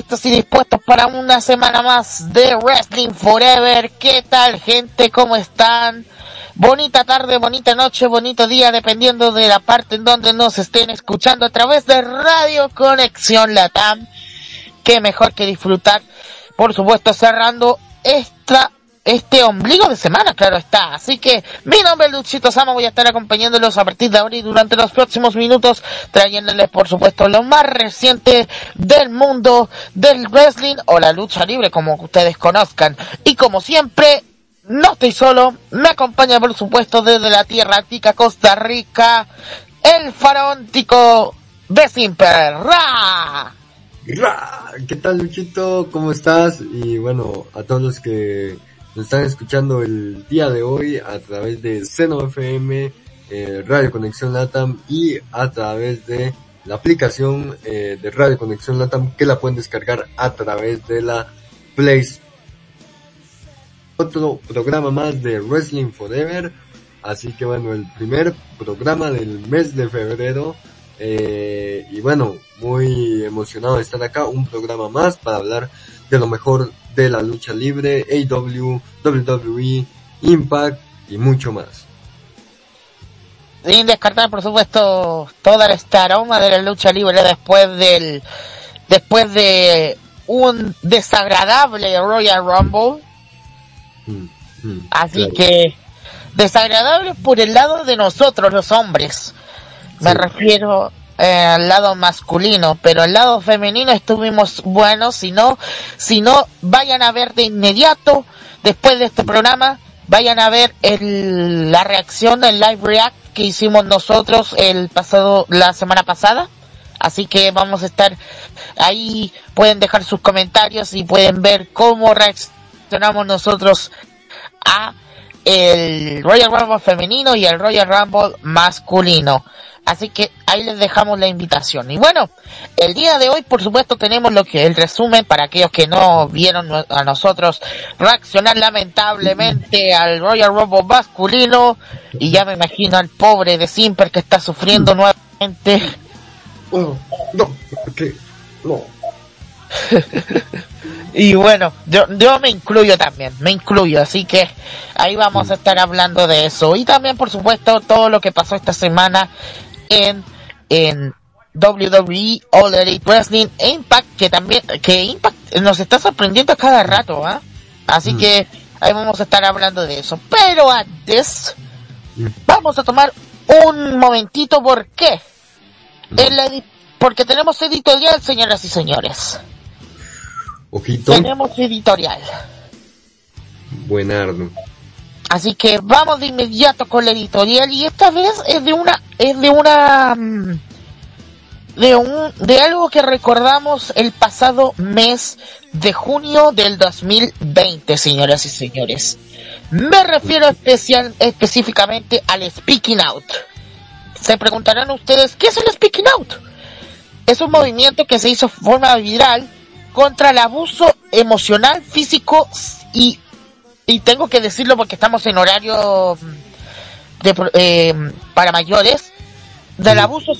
listos y dispuestos para una semana más de Wrestling Forever. ¿Qué tal gente? ¿Cómo están? Bonita tarde, bonita noche, bonito día, dependiendo de la parte en donde nos estén escuchando a través de Radio Conexión Latam. Qué mejor que disfrutar, por supuesto, cerrando esta este ombligo de semana, claro está. Así que mi nombre es Luchito Sama, voy a estar acompañándolos a partir de ahora y durante los próximos minutos, trayéndoles por supuesto lo más reciente del mundo del wrestling o la lucha libre, como ustedes conozcan. Y como siempre, no estoy solo, me acompaña por supuesto desde la tierra tica Costa Rica, el faraóntico de Simper. ¿Qué tal Luchito? ¿Cómo estás? Y bueno, a todos los que nos están escuchando el día de hoy a través de Seno FM, eh, Radio Conexión Latam y a través de la aplicación eh, de Radio Conexión Latam que la pueden descargar a través de la Play. Otro programa más de Wrestling Forever. Así que bueno, el primer programa del mes de febrero. Eh, y bueno, muy emocionado de estar acá. Un programa más para hablar de lo mejor de la lucha libre, AW, WWE, Impact y mucho más. Sin descartar, por supuesto, toda esta aroma de la lucha libre después del, después de un desagradable Royal Rumble. Mm, mm, Así claro. que, desagradable por el lado de nosotros, los hombres. Me Sí. refiero eh, al lado masculino, pero al lado femenino estuvimos buenos. Si no, si no, vayan a ver de inmediato, después de este programa, vayan a ver el, la reacción, el live react que hicimos nosotros el pasado, la semana pasada. Así que vamos a estar ahí, pueden dejar sus comentarios y pueden ver cómo reaccionamos nosotros a el Royal Rumble femenino y el Royal Rumble masculino. Así que ahí les dejamos la invitación. Y bueno, el día de hoy, por supuesto, tenemos lo que el resumen para aquellos que no vieron a nosotros reaccionar lamentablemente al Royal Rumble masculino. Y ya me imagino al pobre de Simper que está sufriendo nuevamente. Oh, no. No. Y bueno, yo, yo me incluyo también, me incluyo, así que ahí vamos a estar hablando de eso. Y también, por supuesto, todo lo que pasó esta semana en, en WWE All Elite Wrestling e Impact, que también, que Impact nos está sorprendiendo a cada rato, ¿ah? Así Mm. que ahí vamos a estar hablando de eso. Pero antes, Mm. vamos a tomar un momentito, ¿por qué? En la porque tenemos editorial, señoras y señores. Ojito, Tenemos editorial. buenardo. Así que vamos de inmediato con la editorial y esta vez es de una es de una mm, de un de algo que recordamos el pasado mes de junio del 2020, señoras y señores. Me refiero especial específicamente al speaking out. Se preguntarán ustedes, ¿qué es el speaking out? Es un movimiento que se hizo forma viral contra el abuso emocional, físico y y tengo que decirlo porque estamos en horario mm, de, eh, para mayores del abuso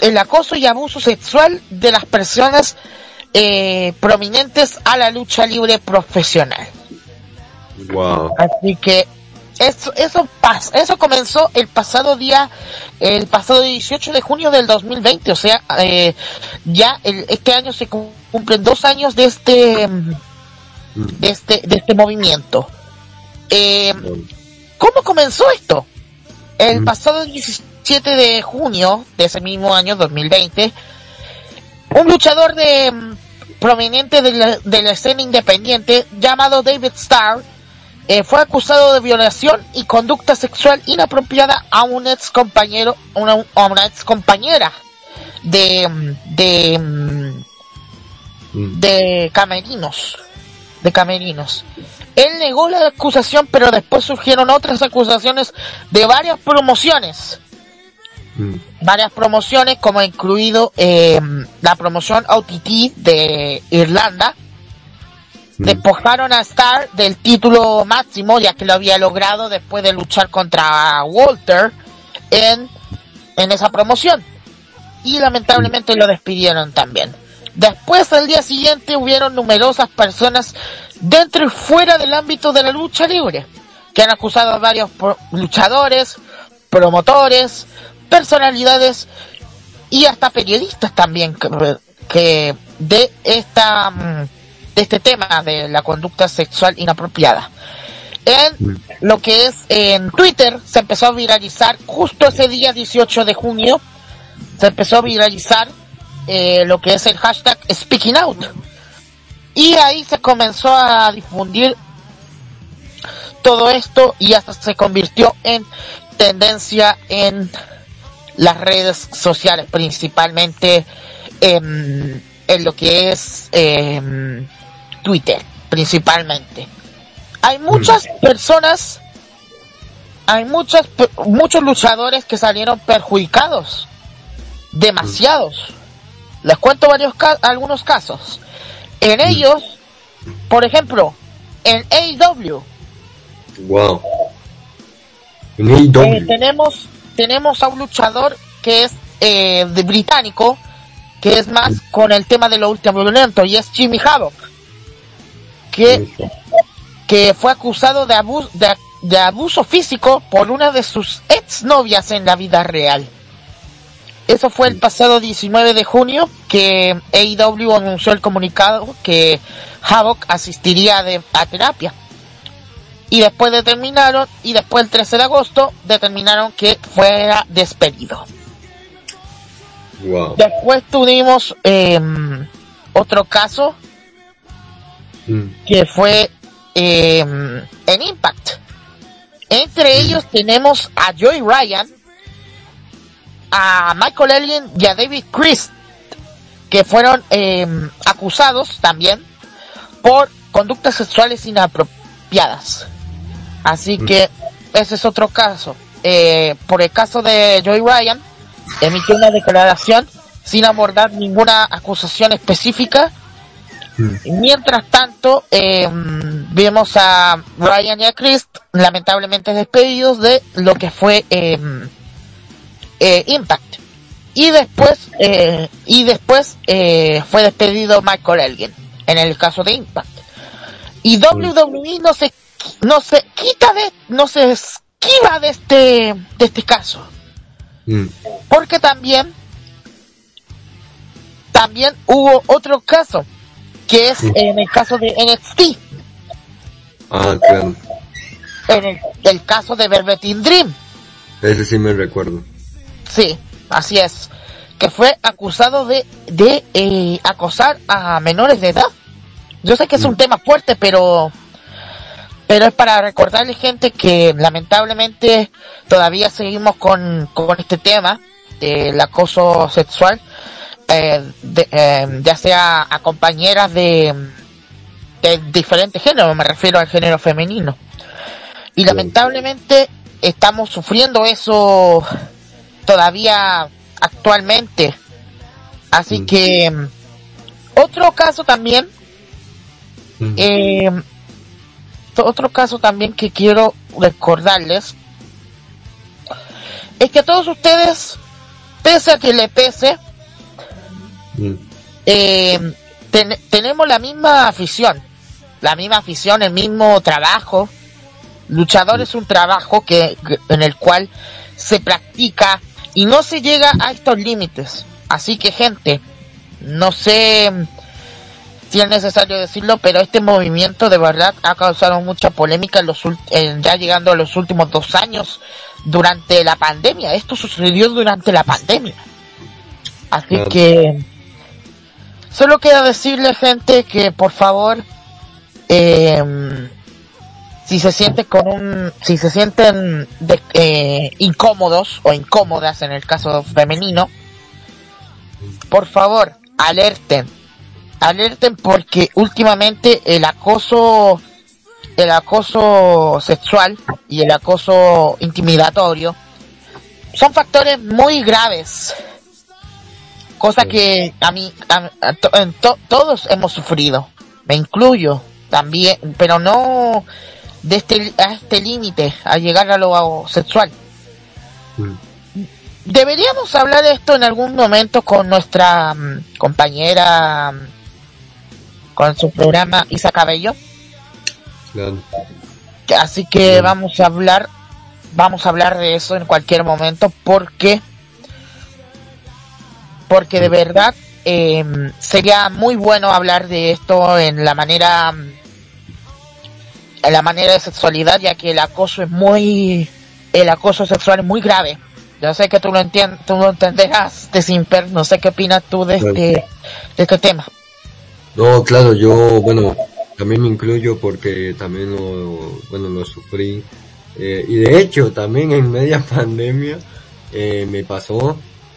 el acoso y abuso sexual de las personas eh, prominentes a la lucha libre profesional Wow. así que eso eso pas- eso comenzó el pasado día el pasado 18 de junio del 2020 o sea eh, ya el- este año se cum- cumplen dos años de este mm, Mm. de este de este movimiento eh, ¿Cómo comenzó esto? El pasado 17 de junio de ese mismo año, 2020, un luchador de mm, prominente de la, de la escena independiente llamado David Starr eh, fue acusado de violación y conducta sexual inapropiada a un ex compañero, una, a una ex compañera de, mm, de, mm, Mm. de camerinos, de camerinos. Él negó la acusación, pero después surgieron otras acusaciones de varias promociones Mm. varias promociones, como incluido eh, la promoción OTT de Irlanda. Mm. Despojaron a Star del título máximo, ya que lo había logrado después de luchar contra Walter en, en esa promoción. Y lamentablemente lo despidieron también. Después, al día siguiente, hubieron numerosas personas dentro y fuera del ámbito de la lucha libre, que han acusado a varios pro- luchadores, promotores, personalidades y hasta periodistas también que, de esta mm, de este tema de la conducta sexual inapropiada. En lo que es en Twitter se empezó a viralizar justo ese día 18 de junio se empezó a viralizar eh, lo que es el hashtag Speaking Out y ahí se comenzó a difundir todo esto y hasta se convirtió en tendencia en las redes sociales, principalmente em, en lo que es em, Twitter, principalmente. Hay muchas personas, hay muchas, muchos luchadores que salieron perjudicados, demasiados. Les cuento varios ca- algunos casos. En ellos, por ejemplo, en AEW, Wow. En AEW. Eh, tenemos tenemos a un luchador que es eh, de británico que es más con el tema de lo último violento y es Jimmy Havoc que, que fue acusado de abuso de, de abuso físico por una de sus exnovias en la vida real eso fue el pasado 19 de junio que AEW anunció el comunicado que Havoc asistiría de- a terapia y después determinaron y después el 13 de agosto determinaron que fuera despedido. Wow. Después tuvimos eh, otro caso Mm. que fue eh, en Impact. Entre ellos tenemos a Joey Ryan, a Michael Elgin y a David Christ, que fueron eh, acusados también por conductas sexuales inapropiadas. Así Mm. que ese es otro caso. Eh, por el caso de Joey Ryan, emitió una declaración sin abordar ninguna acusación específica Mm. Mientras tanto, eh, vemos a Ryan y a Chris lamentablemente despedidos de lo que fue eh, eh, Impact. Y después, eh, y después eh, fue despedido Michael Elgin en el caso de Impact. Y WWE no se, no se quita de, no se esquiva de este, de este caso. Mm. Porque también, también hubo otro caso, que es en el caso de NXT, Ah, claro. en el, el caso de Velvet in Dream, Ese sí me recuerdo. Sí, así es, que fue acusado de, de eh, acosar a menores de edad. Yo sé que es un Mm. tema fuerte, pero pero es para recordarle gente que lamentablemente todavía seguimos con, con este tema del acoso sexual eh, de, eh, ya sea a compañeras de, de diferentes géneros, me refiero al género femenino. Y lamentablemente estamos sufriendo eso todavía actualmente. Así Mm. que mm, otro caso también, Mm. eh, otro caso también que quiero recordarles es que a todos ustedes, pese a que le pese, Mm. eh, ten- tenemos la misma afición, la misma afición, el mismo trabajo. Luchador es un trabajo que- en el cual se practica y no se llega a estos límites. Así que gente, no se si es necesario decirlo, pero este movimiento de verdad ha causado mucha polémica en los ya llegando a los últimos dos años durante la pandemia. Esto sucedió durante la pandemia. Así que solo queda decirle gente que por favor eh, si se siente con un si se sienten eh, incómodos o incómodas en el caso femenino por favor alerten. Alerten porque últimamente el acoso el acoso sexual y el acoso intimidatorio son factores muy graves. Cosa que a mí todos hemos sufrido me incluyo también pero no de este a este límite a llegar a lo sexual mm. deberíamos hablar de esto en algún momento con nuestra mm, compañera mm, con su programa Isa Cabello. Así que vamos a hablar, vamos a hablar de eso en cualquier momento porque, porque de verdad em, sería muy bueno hablar de esto en la manera, la manera de sexualidad, ya que el acoso es muy, el acoso sexual es muy grave. Yo sé que tú lo entiendes, tú lo entenderás, de Simper, no sé qué opinas tú de este, de este tema. No, claro, yo, bueno, también me incluyo porque también lo, bueno, lo sufrí. Eh, y de hecho, también en media pandemia eh, me pasó,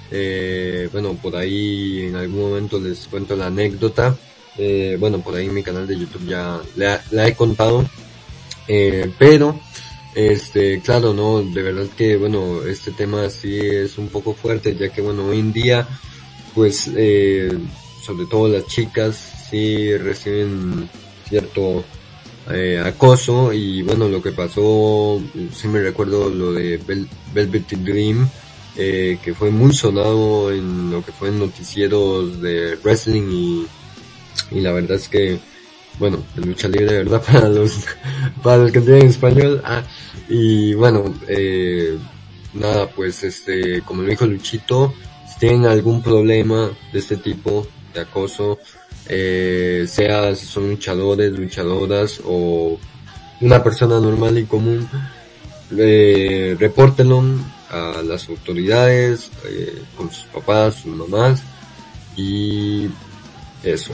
eh, bueno, por ahí en algún momento les cuento la anécdota. Eh, bueno, por ahí en mi canal de YouTube ya la, la he contado. Eh, pero, este, claro, no, de verdad que, bueno, este tema sí es un poco fuerte, ya que, bueno, hoy en día, pues, eh, sobre todo las chicas, sí reciben cierto eh, acoso y bueno lo que pasó sí me recuerdo lo de Velvet Dream eh, que fue muy sonado en lo que fue en noticieros de wrestling y la verdad es que bueno de lucha libre verdad para los para los que tienen español ah, y bueno eh, nada pues este como lo dijo Luchito si tienen algún problema de este tipo de acoso eh, sea si son luchadores, luchadoras o una persona normal y común, eh, repórtenlo a las autoridades, eh, con sus papás, sus mamás y eso.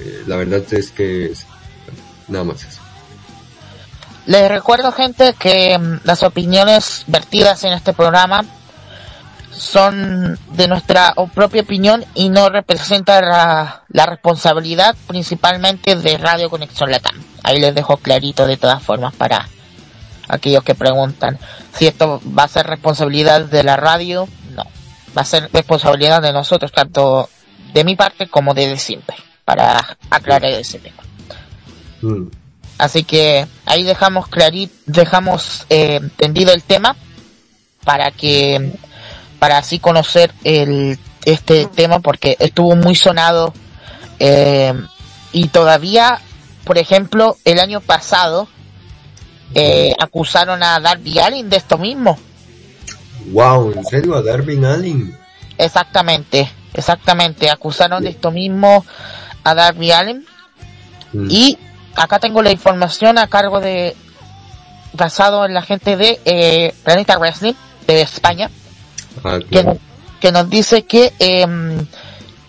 Eh, la verdad es que nada más eso. Les recuerdo gente que mm, las opiniones vertidas en este programa son de nuestra propia opinión y no representan la, responsabilidad principalmente de Radio Conexión Latam. Ahí les dejo clarito de todas formas para aquellos que preguntan si esto va a ser responsabilidad de la radio. No, va a ser responsabilidad de nosotros, tanto de mi parte como de siempre, para aclarar ese tema. Mm. Así que ahí dejamos clarito, dejamos eh, entendido el tema para que para así conocer el, este tema porque estuvo muy sonado eh, y todavía, por ejemplo, el año pasado eh, acusaron a Darby Allin de esto mismo. Wow, ¿en serio a Darby Allin? Exactamente, exactamente, acusaron de esto mismo a Darby Allin mm. y acá tengo la información a cargo de basado en la gente de eh, Planeta Wrestling de España Ah, que, nos dice que, em,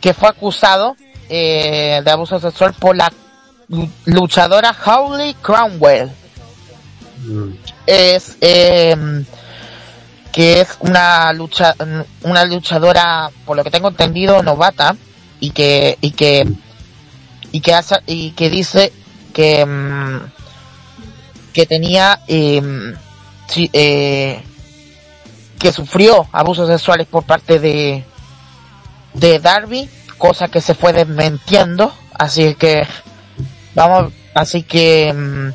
que fue acusado eh, de abuso sexual por la luchadora Howley Cromwell. Mm. Es em, que es una lucha una luchadora por lo que tengo entendido novata y que y que y que hace, y que dice que em, que tenía eh, que sufrió abusos sexuales por parte de, de Darby, cosa que se fue desmentiendo, así que vamos, así que mm,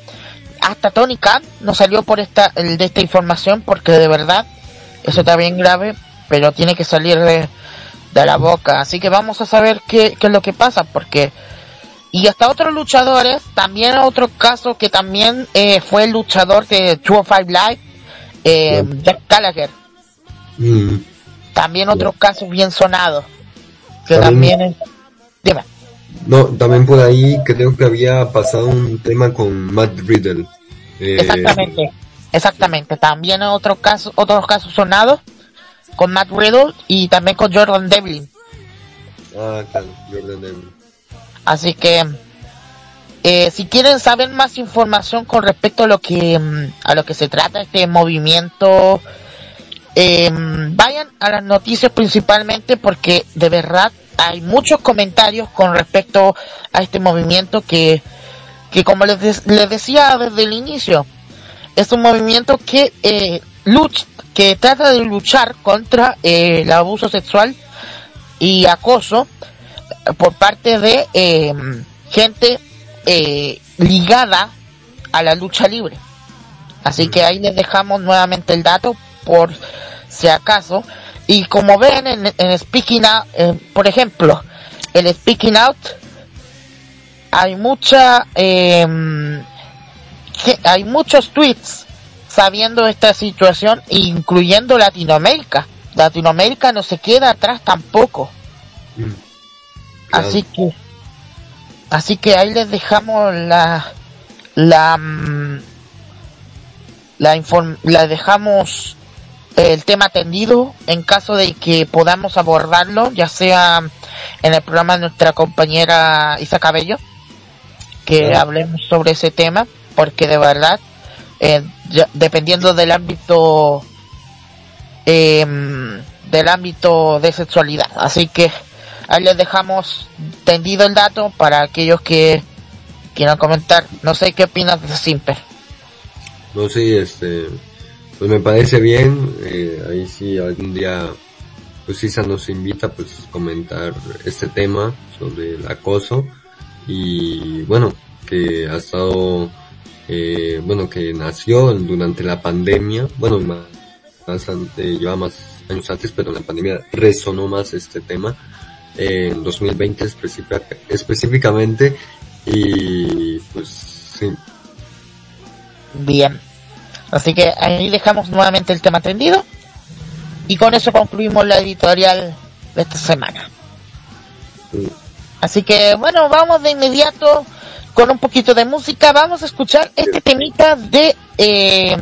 hasta Tony Khan no salió por esta de esta información porque de verdad eso está bien grave, pero tiene que salir de, de la boca, así que vamos a saber qué, qué es lo que pasa porque y hasta otros luchadores, también otro caso que también eh, fue el luchador de 205 Live, eh, Jack Gallagher, Mm. También otros casos bien sonados. Que también, es... Dime. No, también por ahí creo que había pasado un tema con Matt Riddle. Eh, exactamente, exactamente. También otro caso, otros casos sonados con Matt Riddle y también con Jordan Devlin. Ah, claro, Jordan Devlin. Así que eh, si quieren saber más información con respecto a lo que mm, a lo que se trata este movimiento, eh, vayan a las noticias principalmente porque de verdad hay muchos comentarios con respecto a este movimiento que, que como les, les decía desde el inicio, es un movimiento que eh, lucha, que trata de luchar contra eh, el abuso sexual y acoso por parte de eh, gente eh, ligada a la lucha libre. Así que ahí les dejamos nuevamente el dato por si acaso. Y como ven en, Speaking Out, eh, por ejemplo, el Speaking Out, hay mucha, eh, hay muchos tweets sabiendo esta situación, incluyendo Latinoamérica. Latinoamérica no se queda atrás tampoco. Mm. Así que Así que ahí les dejamos la la mm, la, la dejamos el tema atendido. En caso de que podamos abordarlo, ya sea en el programa de nuestra compañera Isa Cabello, que hablemos sobre ese tema, porque de verdad, eh, dependiendo del ámbito em, del ámbito de sexualidad, así que Ahí les dejamos tendido el dato para aquellos que quieran comentar. No sé qué opinas de Simper. No sé, este, pues me parece bien. Eh, ahí sí algún día, pues Isa nos invita pues comentar este tema sobre el acoso y bueno, que ha estado, eh, bueno, que nació durante la pandemia, bueno, más, lleva más años antes, pero en la pandemia resonó más este tema en 2020 específicamente y pues sí. Bien. Así que ahí dejamos nuevamente el tema atendido y con eso concluimos la editorial de esta semana. Así que bueno, vamos de inmediato con un poquito de música. Vamos a escuchar este temita de... Eh,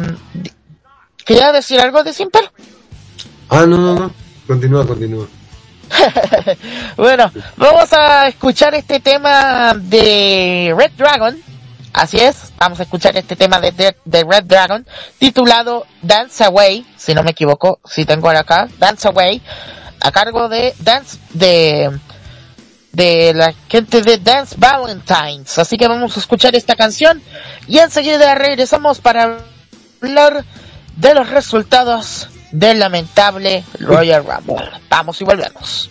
¿Quería decir algo de Simper? Ah, no, no, no. Continúa, continúa. bueno, vamos a escuchar este tema de Red Dragon. Así es, vamos a escuchar este tema de, Red Dragon titulado Dance Away, si no me equivoco, si tengo acá, Dance Away, a cargo de Dance de de la gente de Dance Valentines. Así que vamos a escuchar esta canción y enseguida regresamos para hablar de los resultados del lamentable Royal Rumble. Vamos y volvemos.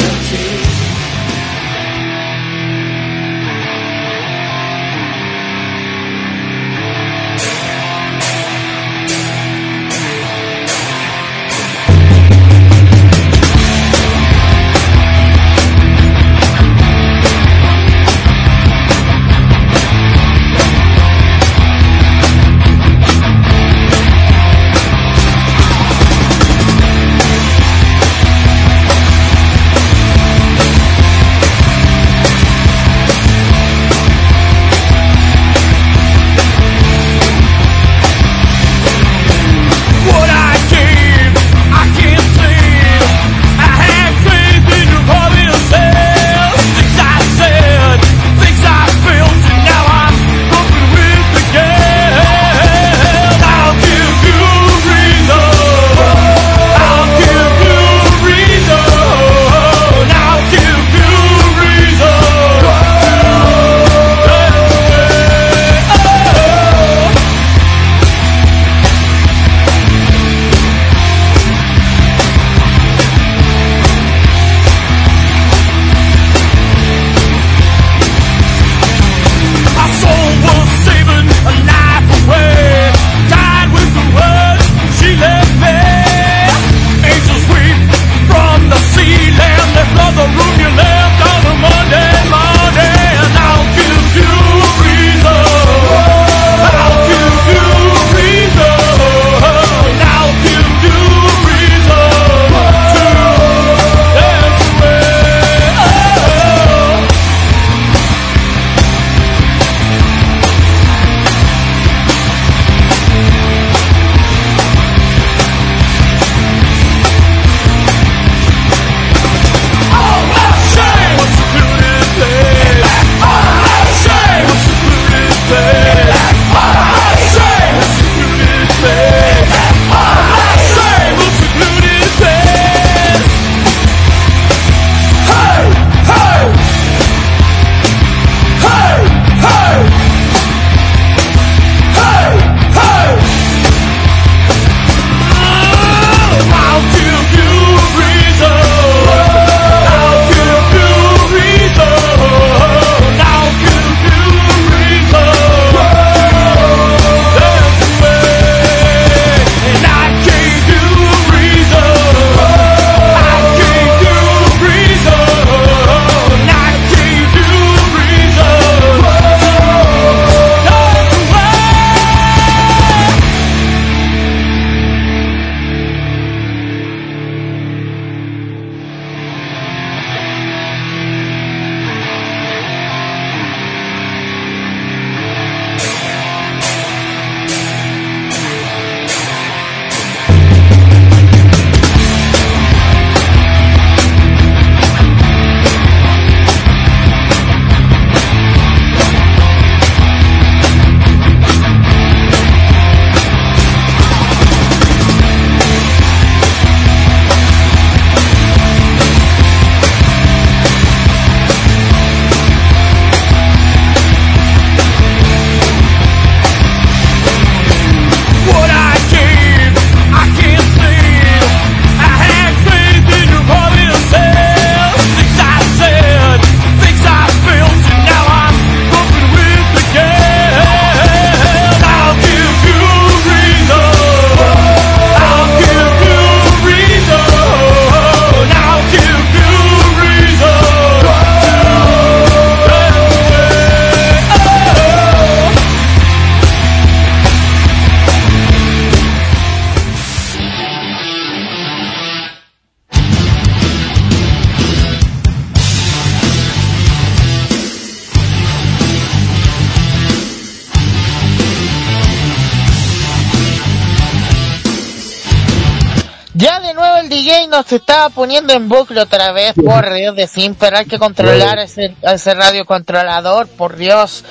Nos estaba poniendo en bucle otra vez, por Dios de Simper, hay que controlar ese, ese radiocontrolador, por Dios.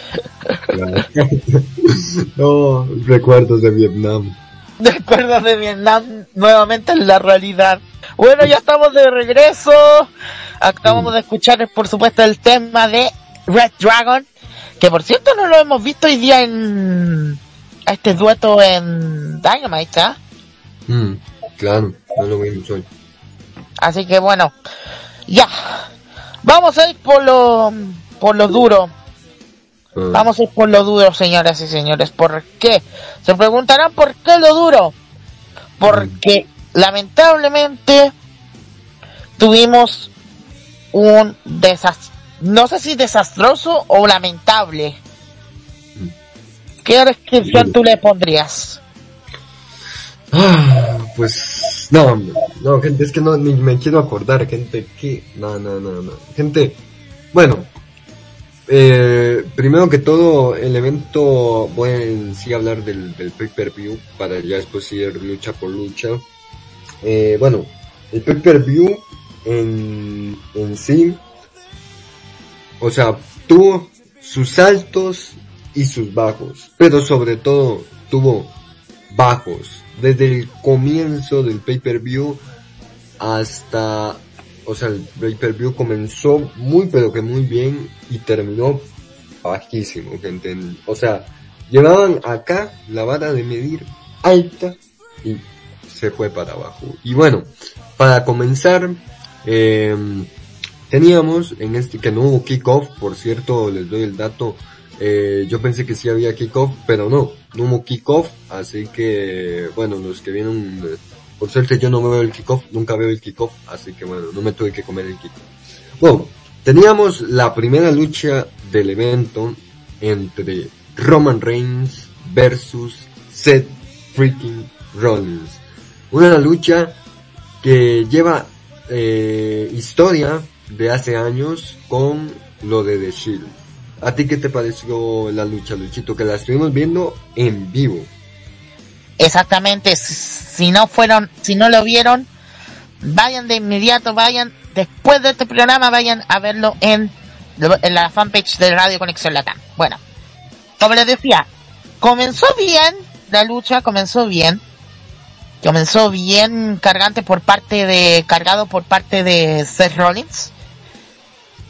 no, recuerdos de Vietnam. Recuerdos de Vietnam nuevamente en la realidad. Bueno, ya estamos de regreso. Acabamos de escuchar, por supuesto, el tema de Red Dragon, que por cierto no lo hemos visto hoy día en este dueto en Dynamite, ¿ah? Mm, claro, no lo vimos hoy. Así que bueno, ya. Vamos a ir por lo, por lo duro. Ah, Vamos a ir por lo duro, señoras y señores. ¿Por qué? Se preguntarán por qué lo duro. Porque lamentablemente tuvimos un desastre. No sé si desastroso o lamentable. ¿Qué descripción tú le pondrías? Ah, pues no, no, gente, es que no ni me quiero acordar, gente, que no, no, no, no, gente, bueno, eh, primero que todo, el evento, voy en sí hablar del, del pay-per-view para ya después ir lucha por lucha. Eh, bueno, el pay-per-view en, en sí, o sea, tuvo sus altos y sus bajos, pero sobre todo tuvo bajos desde el comienzo del pay-per-view hasta, o sea, el pay-per-view comenzó muy pero que muy bien y terminó bajísimo, gente. O sea, llevaban acá la vara de medir alta y se fue para abajo. Y bueno, para comenzar, eh, teníamos en este que no hubo kickoff, por cierto, les doy el dato, eh, yo pensé que sí había kickoff, pero no, no hubo kickoff, así que, bueno, los que vieron, eh, por suerte yo no veo el kickoff, nunca veo el kickoff, así que bueno, no me tuve que comer el kickoff. Bueno, teníamos la primera lucha del evento entre Roman Reigns versus Seth freaking Rollins. Una lucha que lleva eh, historia de hace años con lo de The Shield. ¿A ti qué te pareció la lucha, Luchito? Que la estuvimos viendo en vivo. Exactamente, si no fueron, si no lo vieron, vayan de inmediato, vayan después de este programa, vayan a verlo en, la fanpage de Radio Conexión Latam. Bueno, como les decía, comenzó bien la lucha, comenzó bien, comenzó bien cargante por parte de, cargado por parte de Seth Rollins.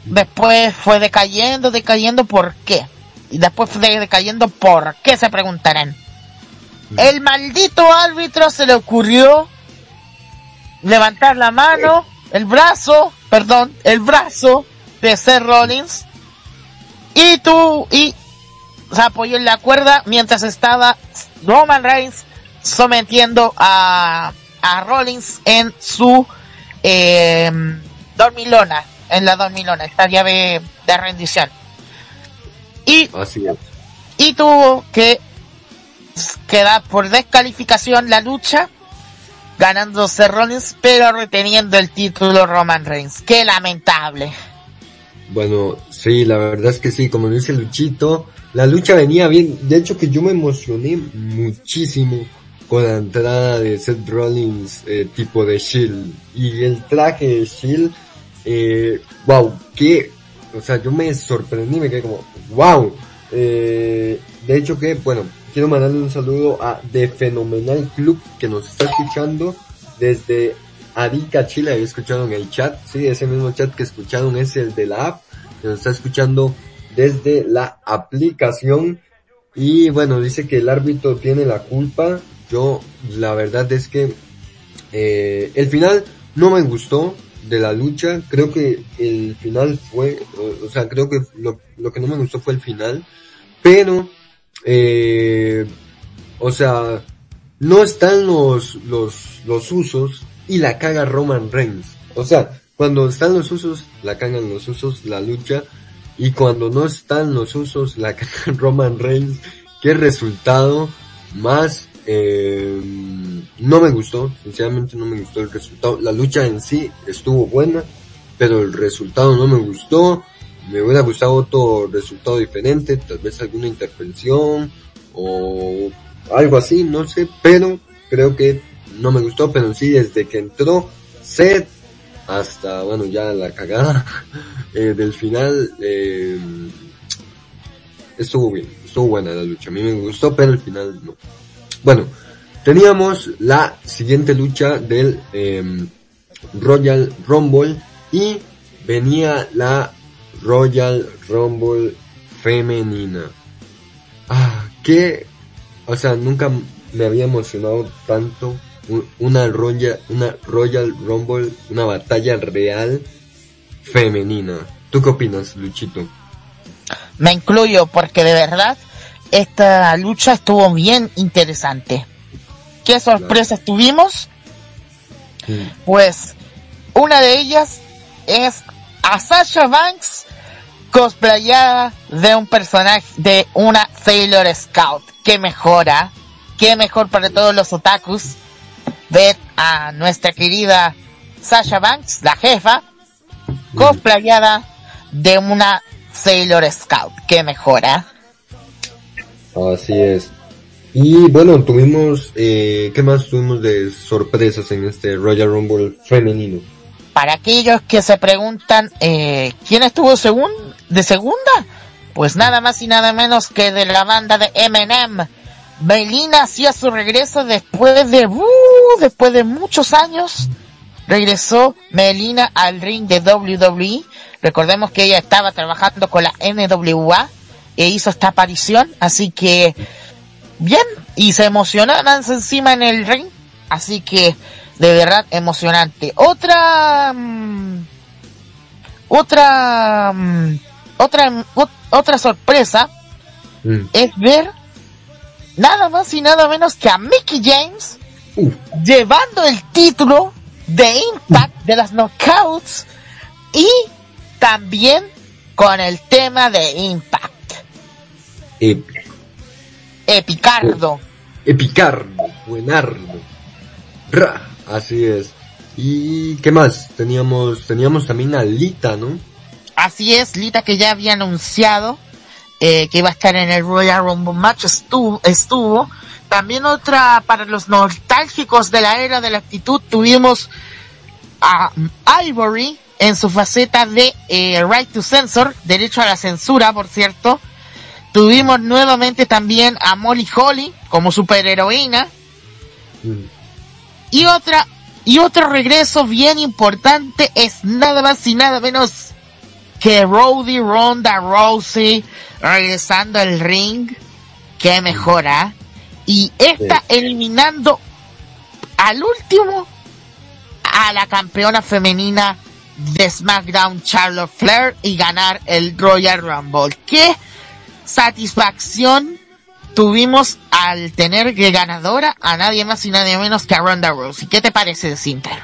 Después fue decayendo, decayendo, ¿por qué? Y después fue decayendo, ¿por qué? Se preguntarán. El maldito árbitro se le ocurrió levantar la mano, el brazo, perdón, el brazo de Seth Rollins y tú y se apoyó en la cuerda mientras estaba Roman Reigns sometiendo a, a Rollins en su eh, dormilona, en la dormilona, esta llave de rendición. Y, Así es. y tuvo que quedar por descalificación la lucha, ganándose Rollins, pero reteniendo el título Roman Reigns. Qué lamentable. Bueno, sí, la verdad es que sí, como dice Luchito, la lucha venía bien. De hecho que yo me emocioné muchísimo con la entrada de Seth Rollins eh, tipo de Shield. Y el traje de Shield, eh, wow, que, o sea, yo me sorprendí, me quedé como, wow. Eh, de hecho que, bueno, quiero mandarle un saludo a The Fenomenal Club que nos está escuchando desde Arica, Chile, había escuchado en el chat, sí, ese mismo chat que escucharon es el de la app, que nos está escuchando desde la aplicación y bueno, dice que el árbitro tiene la culpa, yo la verdad es que eh, el final no me gustó de la lucha, creo que el final fue, o, sea, creo que lo, lo que no me gustó fue el final, pero eh, o sea, no están los, los, los usos y la caga Roman Reigns. O sea, cuando están los usos, la cagan los usos, la lucha, y cuando no están los usos, la cagan Roman Reigns. Qué resultado más, eh, no me gustó, sinceramente no me gustó el resultado. La lucha en sí estuvo buena, pero el resultado no me gustó. Me hubiera gustado otro resultado diferente, tal vez alguna intervención o algo así, no sé, pero creo que no me gustó, pero sí desde que entró set hasta, bueno, ya la cagada eh, del final. Eh, estuvo bien, estuvo buena la lucha. A mí me gustó, pero el final no. Bueno, teníamos la siguiente lucha del eh, Royal Rumble y venía la Royal Rumble femenina. Ah, que, o sea, nunca me había emocionado tanto una Royal, una Royal Rumble, una batalla real femenina. ¿Tú qué opinas, Luchito? Me incluyo porque de verdad esta lucha estuvo bien interesante. ¿Qué sorpresas tuvimos? Sí. Pues una de ellas es a Sasha Banks cosplayada de un personaje de una Sailor Scout. Que mejora, qué mejor para todos los otakus ver a nuestra querida Sasha Banks, la jefa, cosplayada de una Sailor Scout. Que mejora. Así es. Y bueno, tuvimos, eh, ¿qué más tuvimos de sorpresas en este Royal Rumble femenino? Para aquellos que se preguntan eh, quién estuvo segun de segunda, pues nada más y nada menos que de la banda de Eminem. Melina hacía su regreso después de uh, después de muchos años. Regresó Melina al ring de WWE. Recordemos que ella estaba trabajando con la NWA e hizo esta aparición, así que bien y se emocionaban encima en el ring, así que de verdad emocionante. Otra mm, otra mm, otra ot- otra sorpresa Mm. es ver nada más y nada menos que a Mickey James Uf, llevando el título de Impact de las Knockouts y también con el tema de Impact. Épico. Epicardo. Epicardo, buenardo. Ra, así es. ¿Y qué más? Teníamos, teníamos también a Lita, ¿no? Así es, Lita que ya había anunciado eh, que iba a estar en el Royal Rumble match estuvo, estuvo. También otra para los nostálgicos de la era de la actitud tuvimos a Ivory en su faceta de eh, Right to Censor, derecho a la censura, por cierto. Tuvimos nuevamente también a Molly Holly como superheroína Mm. y otra y otro regreso bien importante es nada más y nada menos que Rowdy Ronda Rousey regresando al ring. Que mejora. Y esta eliminando al último a la campeona femenina de SmackDown Charlotte Flair y ganar el Royal Rumble. ¿Qué satisfacción tuvimos al tener de ganadora a nadie más y nadie menos que a Ronda Rousey? ¿Qué te parece, Sinter?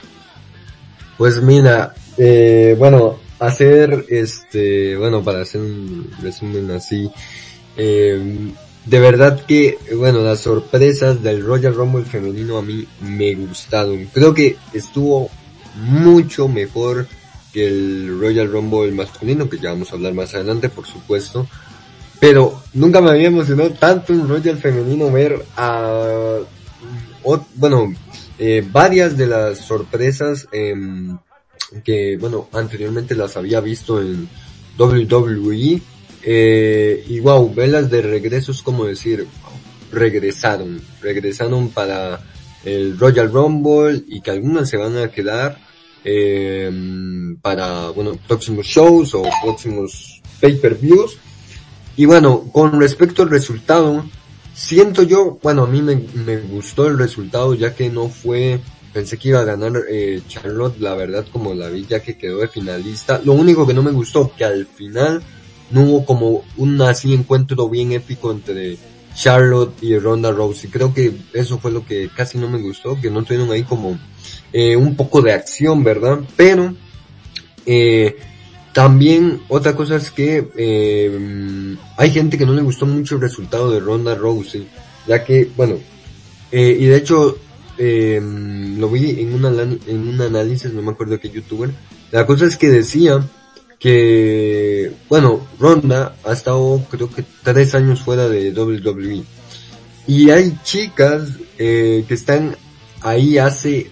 Pues mira, eh, bueno, hacer este, bueno, para hacer un resumen así, eh, de verdad que, bueno, las sorpresas del Royal Rumble femenino a mí me gustaron. Creo que estuvo mucho mejor que el Royal Rumble masculino, que ya vamos a hablar más adelante, por supuesto. Pero nunca me había emocionado tanto en Royal femenino ver a, bueno, eh, varias de las sorpresas em, que, bueno, anteriormente las había visto en WWE. Eh, y wow, verlas de regreso es como decir, regresaron, regresaron para el Royal Rumble y que algunas se van a quedar eh, para, bueno, próximos shows o próximos pay-per-views. Y bueno, con respecto al resultado, siento yo, bueno, a mí me, me gustó el resultado ya que no fue, pensé que iba a ganar eh, Charlotte, la verdad como la vi ya que quedó de finalista. Lo único que no me gustó, que al final no hubo como un así encuentro bien épico entre Charlotte y Ronda Rousey. Creo que eso fue lo que casi no me gustó, que no tuvieron ahí como eh, un poco de acción, ¿verdad? Pero eh, también otra cosa es que eh, hay gente que no le gustó mucho el resultado de Ronda Rousey, ya que, bueno, eh, y de hecho eh, lo vi en, en un análisis, no me acuerdo qué youtuber, la cosa es que decía que, bueno, Ronda ha estado creo que tres años fuera de WWE. Y hay chicas que están ahí hace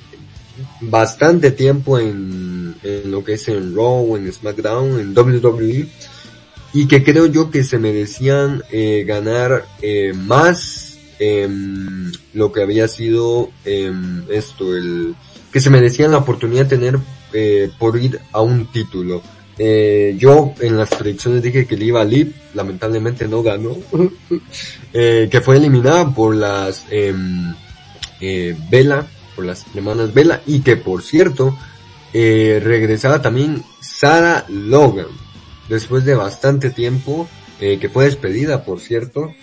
bastante tiempo en, en lo que es en Raw, en SmackDown, en WWE y que creo yo que se merecían eh, ganar eh, más em, lo que había sido em, esto, el que se merecían la oportunidad de tener eh, por ir a un título. Eh, yo en las predicciones dije que le iba a Liv, lamentablemente no ganó, eh, que fue eliminada por las em, eh, Vela, por las hermanas Vela, y que por cierto, eh, regresaba también Sarah Logan, después de bastante tiempo, eh, que fue despedida por cierto,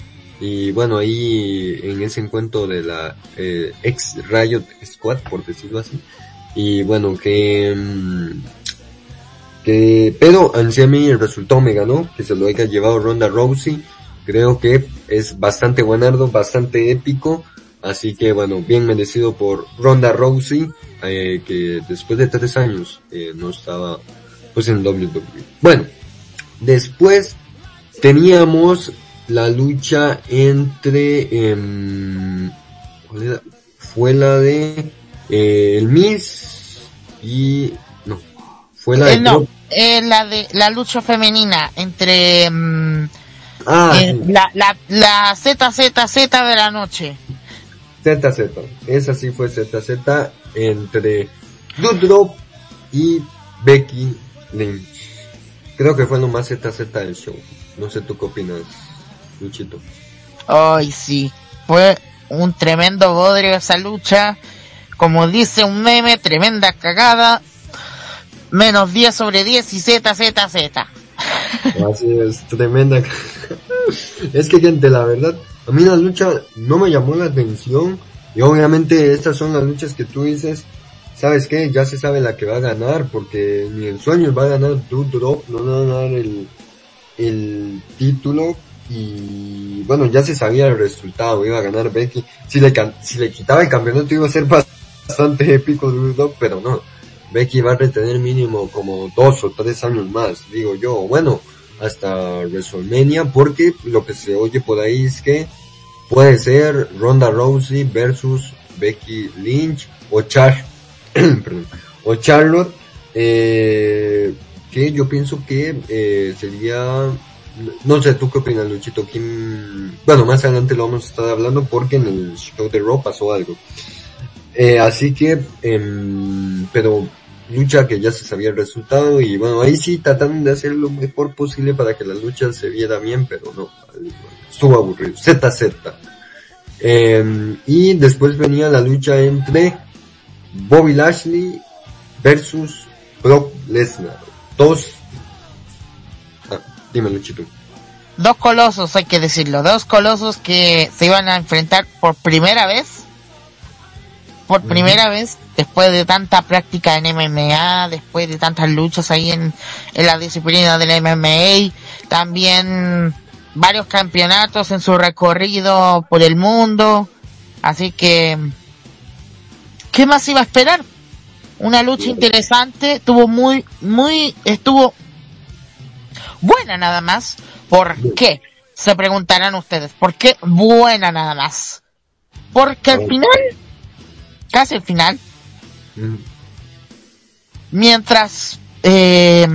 y bueno, ahí en ese encuentro de la eh, ex Riot Squad, por decirlo así, y bueno, que... mm, que pero en sí a mí el resultado me ganó, que se lo haya llevado Ronda Rousey, creo que es bastante buenardo, bastante épico, así que bueno, bien merecido por Ronda Rousey, eh, que después de tres años eh, no estaba pues en WWE. Bueno, después teníamos la lucha entre, em, ¿cuál era? fue la de eh, el Miz y no, fue la de Eh, no, eh, la de la lucha femenina entre mm, Ah, eh, la, la, la ZZZ de la noche. ZZ. Esa sí fue ZZ entre Doudrop y Becky Lynch. Creo que fue lo más ZZ del show. No sé tú qué opinas, Luchito. Ay, sí, fue un tremendo bodrio esa lucha. Como dice un meme, tremenda cagada. Menos 10 sobre 10 y ZZZ. Así es, tremenda. es que gente, la verdad, a mí la lucha no me llamó la atención. Y obviamente estas son las luchas que tú dices, ¿sabes qué? Ya se sabe la que va a ganar, porque ni en sueños va a ganar Doudrop, no va a ganar el, el título. Y bueno, ya se sabía el resultado, iba a ganar Becky. Si le, si le quitaba el campeonato iba a ser bastante épico Doudrop, pero no. Becky va a retener mínimo como dos o tres años más, digo yo, bueno, hasta WrestleMania, porque lo que se oye por ahí es que puede ser Ronda Rousey versus Becky Lynch o Char, o Charlotte, eh, que yo pienso que eh, sería, no sé, ¿tú qué opinas, Luchito? ¿Quién? Bueno, más adelante lo vamos a estar hablando porque en el show de Raw pasó algo. Eh, así que, em, pero lucha que ya se sabía el resultado y bueno, ahí sí trataron de hacer lo mejor posible para que la lucha se viera bien, pero no, estuvo aburrido. ZZ. Em, y después venía la lucha entre Bobby Lashley versus Brock Lesnar. Dos. Ah, dime, Luchito. Dos colosos, hay que decirlo. Dos colosos que se iban a enfrentar por primera vez. Por primera vez, después de tanta práctica en MMA, después de tantas luchas ahí en, en la disciplina del MMA, también varios campeonatos en su recorrido por el mundo. Así que, ¿qué más iba a esperar? Una lucha interesante, tuvo muy, muy, estuvo buena nada más. ¿Por qué? Se preguntarán ustedes. ¿Por qué buena nada más? Porque al final, casi al final, Mm, mientras eh,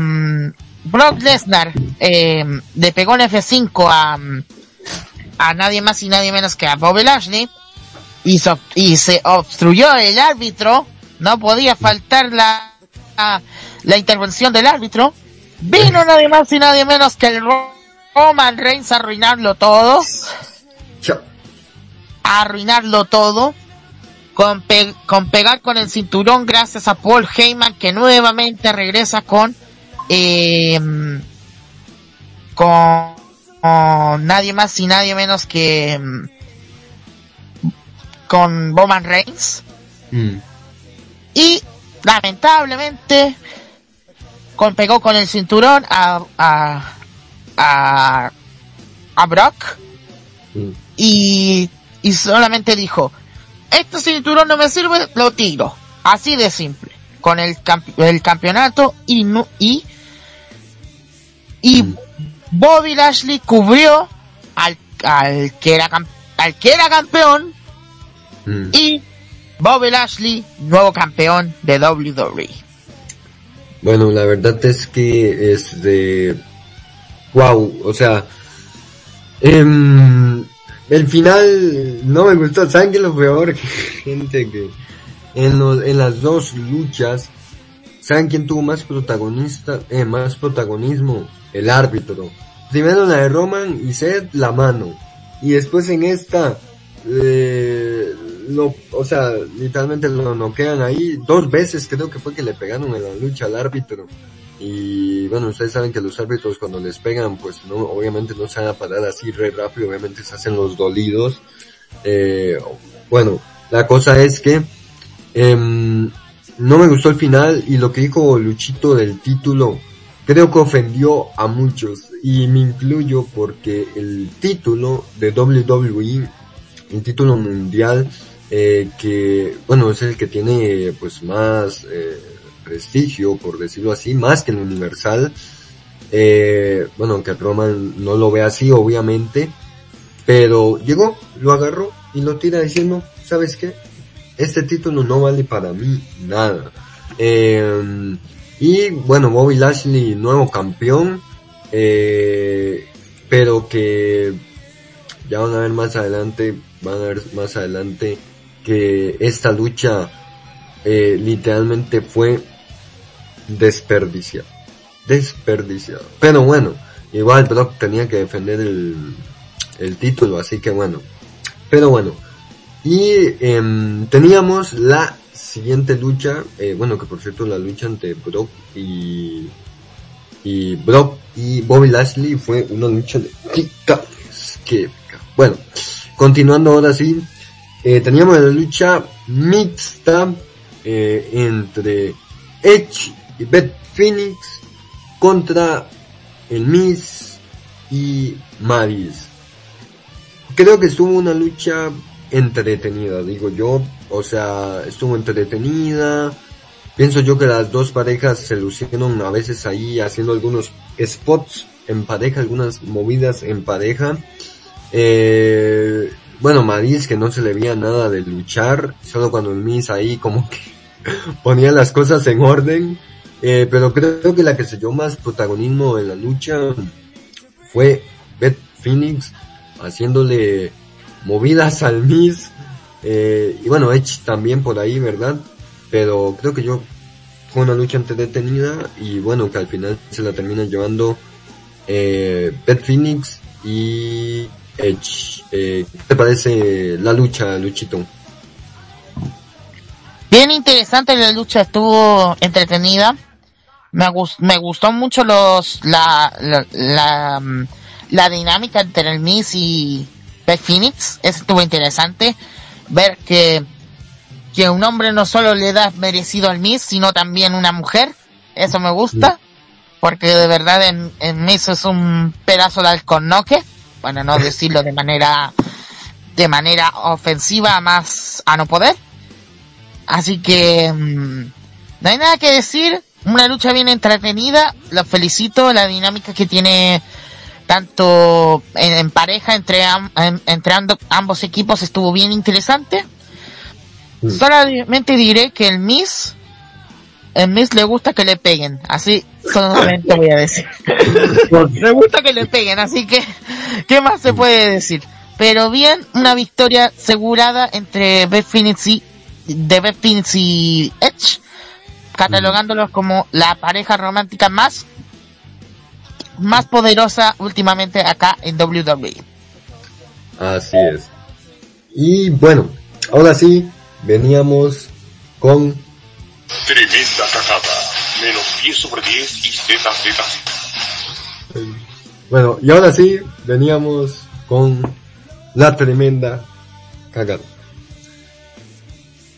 Brock Lesnar eh, le pegó el F5 a, a nadie más y nadie menos que a Bobby Lashley y, so- y se obstruyó el árbitro, no podía faltar la, la, la intervención del árbitro, vino nadie más y nadie menos que el Ro- Roman Reigns a arruinarlo todo, a arruinarlo todo, con, pe- con pegar con el cinturón gracias a Paul Heyman que nuevamente regresa con eh, con, con nadie más y nadie menos que mm, con Roman Reigns. Mm, y lamentablemente con, pegó con el cinturón a a a, a Brock. Mm. y, y solamente dijo, este cinturón no me sirve, lo tiro. Así de simple. Con el, camp- el campeonato y, nu- y, y Mm. Bobby Lashley cubrió al, al, que era, cam- al que era campeón Mm. y Bobby Lashley, nuevo campeón de WWE. Bueno, la verdad es que es de... Wow, o sea... em, el final no me gustó. ¿Saben qué es lo peor? Gente que en, los- en las dos luchas, ¿saben quién tuvo más protagonista, eh, más protagonismo? El árbitro. Primero la de Roman y Seth, la mano. Y después en esta, eh, lo, o sea, literalmente lo noquean ahí. Dos veces creo que fue que le pegaron en la lucha al árbitro. Y bueno, ustedes saben que los árbitros cuando les pegan, pues no, obviamente no se van a parar así re rápido, obviamente se hacen los dolidos. Eh, bueno, la cosa es que em, no me gustó el final y lo que dijo Luchito del título creo que ofendió a muchos y me incluyo porque el título de WWE, el título mundial, eh, que bueno es el que tiene pues más eh, prestigio por decirlo así, más que el universal, eh, bueno que Roman no lo ve así obviamente, pero llegó, lo agarró y lo tira diciendo, ¿sabes qué? Este título no vale para mí nada. Eh, y bueno, Bobby Lashley, nuevo campeón, eh, pero que ya van a ver más adelante, van a ver más adelante que esta lucha eh, literalmente fue desperdiciada. Desperdiciada. Pero bueno, igual Brock tenía que defender el, el título, así que bueno. Pero bueno. Y em, teníamos la siguiente lucha, eh, bueno que por cierto la lucha entre Brock y, y Brock y Bobby Lashley fue una lucha de titanes, que. Bueno, continuando ahora sí, eh, teníamos la lucha mixta eh, entre Edge y Beth Phoenix contra el Miz y Maris. Creo que estuvo una lucha entretenida, digo yo. O sea, estuvo entretenida. Pienso yo que las dos parejas se lucieron a veces ahí haciendo algunos spots en pareja, algunas movidas en pareja. Eh, bueno, Maris que no se le veía nada de luchar, solo cuando el Miss ahí como que ponía las cosas en orden. Eh, pero creo que la que se dio más protagonismo en la lucha fue Beth Phoenix haciéndole movidas al Miss. Eh, y bueno, Edge también por ahí, ¿verdad? Pero creo que yo fue una lucha entretenida y bueno, que al final se la termina llevando eh, Beth Phoenix y Edge. Eh, ¿Qué te parece la lucha, Luchito? Bien interesante la lucha, estuvo entretenida. Me, gus- me gustó mucho los la, la, la, mm, la dinámica entre el Miss y Beth Phoenix. Eso estuvo interesante. Ver que, que un hombre no solo le da merecido al Miss, sino también una mujer. Eso me gusta. Porque de verdad en, en Miss es un pedazo de alcornoque. Bueno, no decirlo de manera de manera ofensiva más a no poder. Así que mm, no hay nada que decir. Una lucha bien entretenida. Los felicito. La dinámica que tiene tanto en, en pareja entre, am- en- entre ando- ambos equipos estuvo bien interesante. Mm. Solamente diré que el Miss, el Miss le gusta que le peguen. Así solamente voy a decir. le gusta que le peguen. Así que, ¿qué más se puede decir? Pero bien, una victoria asegurada entre Beth Phoenix y, de Beth Phoenix y Edge, catalogándolos como la pareja romántica más, más poderosa últimamente acá en WWE. Así es. Y bueno, ahora sí, veníamos con Tremenda cagada. Menos 10 sobre 10 y Z, Z, Z. Bueno, y ahora sí, veníamos con la tremenda cagada.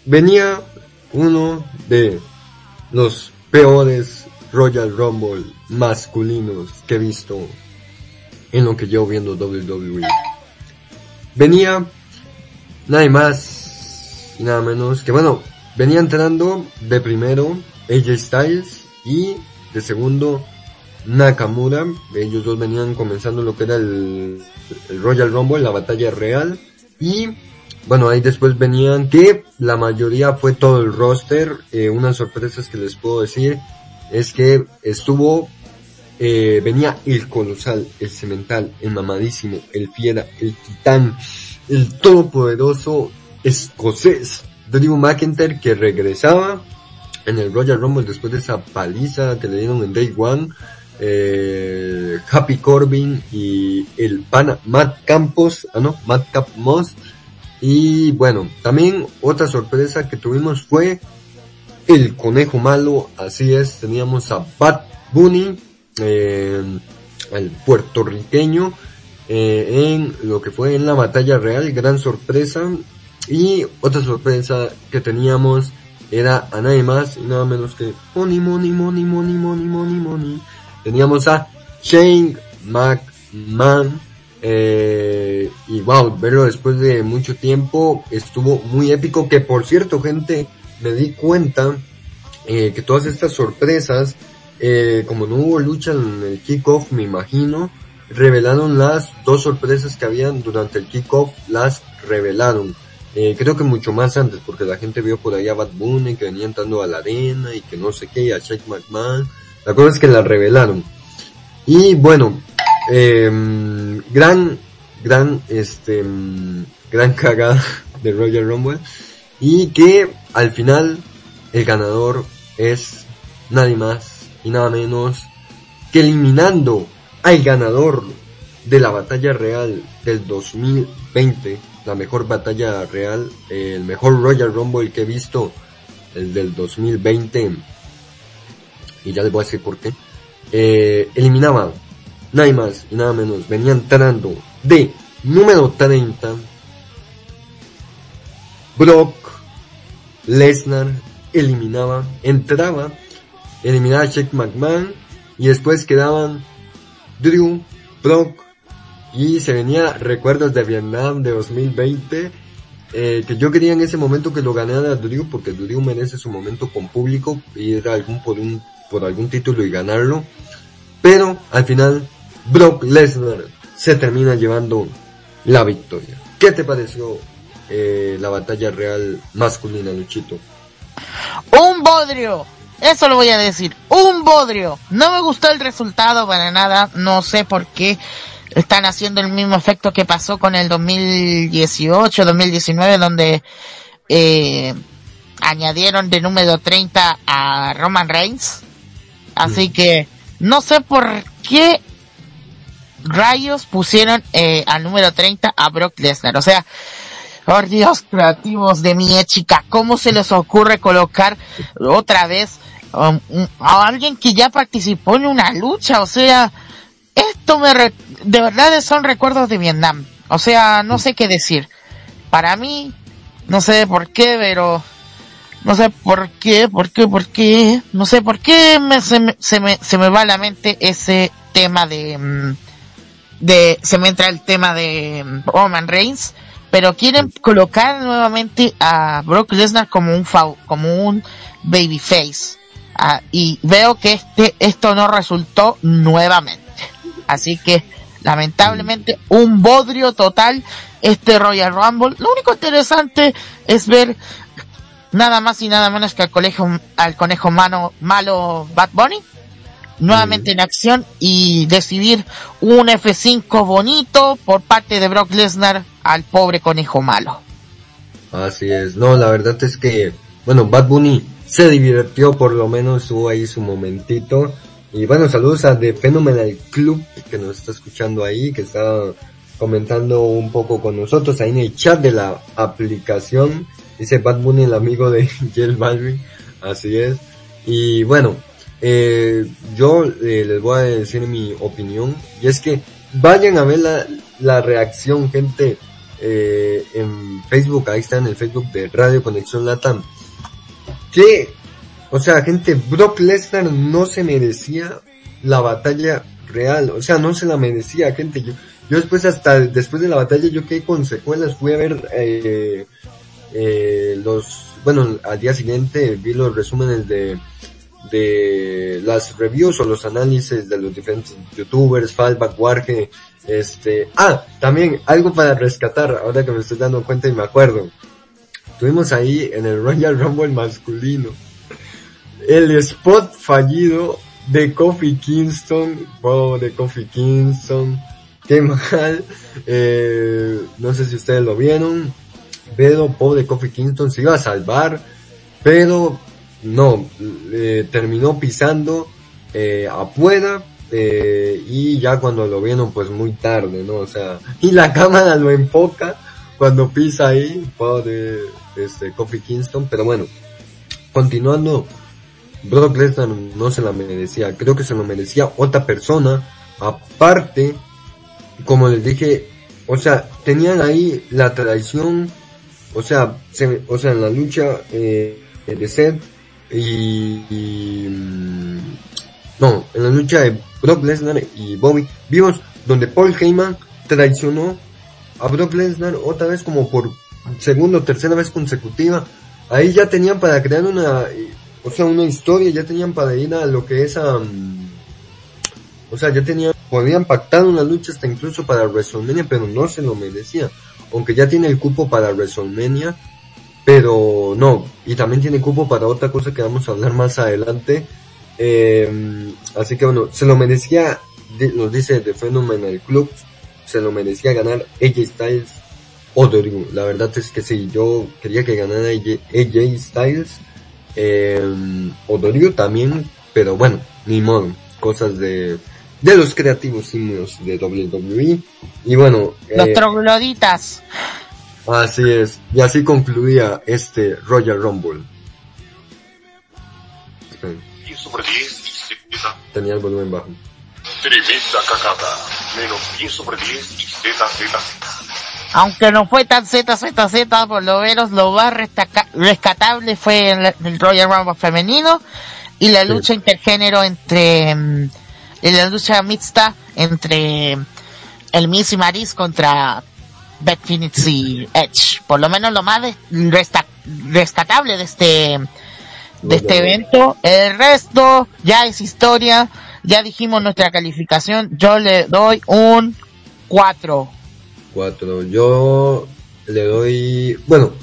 Venía uno de los peores Royal Rumble masculinos que he visto en lo que llevo viendo WWE. Venía nada más y nada menos que bueno, venía entrando de primero AJ Styles y de segundo Nakamura, ellos dos venían comenzando lo que era el, el Royal Rumble, la batalla real, y bueno, ahí después venían que la mayoría fue todo el roster. Eh, unas sorpresas que les puedo decir es que estuvo, eh, venía el colosal, el cemental, el mamadísimo, el fiera, el titán, el todopoderoso escocés, Drew McIntyre que regresaba en el Royal Rumble después de esa paliza que le dieron en Day One. Eh, Happy Corbin y el pana Matt Campos, ah no, Matt Cap Moss y bueno, también otra sorpresa que tuvimos fue el conejo malo, así es, teníamos a Bad Bunny, eh, el puertorriqueño, eh, en lo que fue en la batalla real, gran sorpresa. Y otra sorpresa que teníamos era a nadie más y nada menos que Money, Money, Money, Money, Money, Money, Money. Teníamos a Shane McMahon, eh, y wow, verlo después de mucho tiempo estuvo muy épico. Que por cierto, gente, me di cuenta eh, que todas estas sorpresas, eh, como no hubo lucha en el kickoff, me imagino, revelaron las dos sorpresas que habían durante el kickoff, las revelaron. Eh, creo que mucho más antes, porque la gente vio por ahí a Bad Bunny que venía entrando a la arena y que no sé qué, a Shake McMahon. La cosa es que la revelaron. Y bueno, eh, gran, gran, este, gran cagada de Roger Rumble. Y que al final el ganador es nadie más y nada menos que eliminando al ganador de la batalla real del 2020, la mejor batalla real, el mejor Royal Rumble que he visto, el del 2020, y ya les voy a decir por qué, eh, eliminaba nada más y nada menos, venía entrando de número 30, Brock Lesnar eliminaba, entraba, eliminaba a Shaq McMahon y después quedaban Drew, Brock y se venía recuerdos de Vietnam de 2020 eh, que yo quería en ese momento que lo ganara Drew porque Drew merece su momento con público ir algún por un por algún título y ganarlo. Pero al final Brock Lesnar se termina llevando la victoria. ¿Qué te pareció eh, la batalla real masculina, Luchito? Un bodrio. Eso lo voy a decir. Un bodrio. No me gustó el resultado para nada. No sé por qué están haciendo el mismo efecto que pasó con el 2018, 2019, donde eh, añadieron de número 30 a Roman Reigns. Así que no sé por qué rayos pusieron eh, al número 30 a Brock Lesnar. O sea, por Dios, creativos de mi chica, ¿cómo se les ocurre colocar otra vez um, a alguien que ya participó en una lucha? O sea, esto me de verdad son recuerdos de Vietnam. O sea, no sé qué decir. Para mí, no sé por qué, pero no sé por qué, por qué, por qué, no sé por qué me, se, me, se, me, se me va a la mente ese tema de, mm, de, se me entra el tema de mm, Roman Reigns, pero quieren colocar nuevamente a Brock Lesnar como un como un babyface. Ah, y veo que este, esto no resultó nuevamente. Así que, lamentablemente, un bodrio total este Royal Rumble. Lo único interesante es ver nada más y nada menos que al conejo, al conejo mano, malo Bad Bunny nuevamente en acción y decidir un F5 bonito por parte de Brock Lesnar al pobre conejo malo. Así es, no, la verdad es que, bueno, Bad Bunny se divirtió, por lo menos tuvo ahí su momentito. Y bueno, saludos a The Phenomenal Club que nos está escuchando ahí, que está comentando un poco con nosotros ahí en el chat de la aplicación. Dice Bad Bunny, el amigo de Jill Balvin, así es. Y bueno, eh, yo eh, les voy a decir mi opinión y es que vayan a ver la, la reacción gente eh, en Facebook, ahí está en el Facebook de Radio Conexión Latam. Que, o sea, gente, Brock Lesnar no se merecía la batalla real, o sea, no se la merecía, gente. Yo, yo después, hasta después de la batalla, yo quedé con secuelas, fui a ver eh, eh, los, bueno, al día siguiente vi los resúmenes de de las reviews o los análisis de los diferentes youtubers, Fallback, Warge, este, ah, también algo para rescatar, ahora que me estoy dando cuenta y me acuerdo. Tuvimos ahí en el Royal Rumble masculino el spot fallido de Kofi Kingston, wow, de Kofi Kingston, qué mal, eh, no sé si ustedes lo vieron, pero pobre Kofi Kingston se iba a salvar, pero no, terminó pisando eh, afuera eh, y ya cuando lo vieron pues muy tarde, ¿no? O sea, y la cámara lo enfoca cuando pisa ahí, pobre este Kofi Kingston, pero bueno, continuando, Brock Lesnar no se la merecía, creo que se lo merecía otra persona, aparte, como les dije, o sea, tenían ahí la traición, o sea, se, o sea, en la lucha eh, de Seth y, mm, no, en la lucha de Brock Lesnar y Bobby, vimos donde Paul Heyman traicionó a Brock Lesnar otra vez como por segunda o tercera vez consecutiva. Ahí ya tenían para crear una, o sea, una historia, ya tenían para ir a lo que es a, o sea, ya tenían, podían pactar una lucha hasta incluso para WrestleMania, pero no se lo merecía. Aunque ya tiene el cupo para WrestleMania, pero no, y también tiene cupo para otra cosa que vamos a hablar más adelante. Eh, así que bueno, se lo merecía, nos dice The Phenomenal Club, se lo merecía ganar AJ Styles o Drew. La verdad es que sí, yo quería que ganara AJ, AJ Styles eh, o Drew también, pero bueno, ni modo, cosas de, de los creativos simios de WWE. Y bueno, Los eh, trogloditas. Así es, y así concluía este Royal Rumble. Esperen, 10 sobre 10 y Z. tenía el volumen bajo. Tremenda cagada. Menos 10 sobre 10 y Z, Z, Z. Aunque no fue tan ZZZ, por lo menos lo más restaca- rescatable fue el, el Royal Rumble femenino y la Sí. lucha intergénero entre, mm, y la lucha mixta entre el Miss y Maris contra Beth Phoenix y Edge. Por lo menos lo más rescatable de este, de este evento. El resto ya es historia. Ya dijimos nuestra calificación. Yo le doy un 4. 4. Yo le doy, bueno,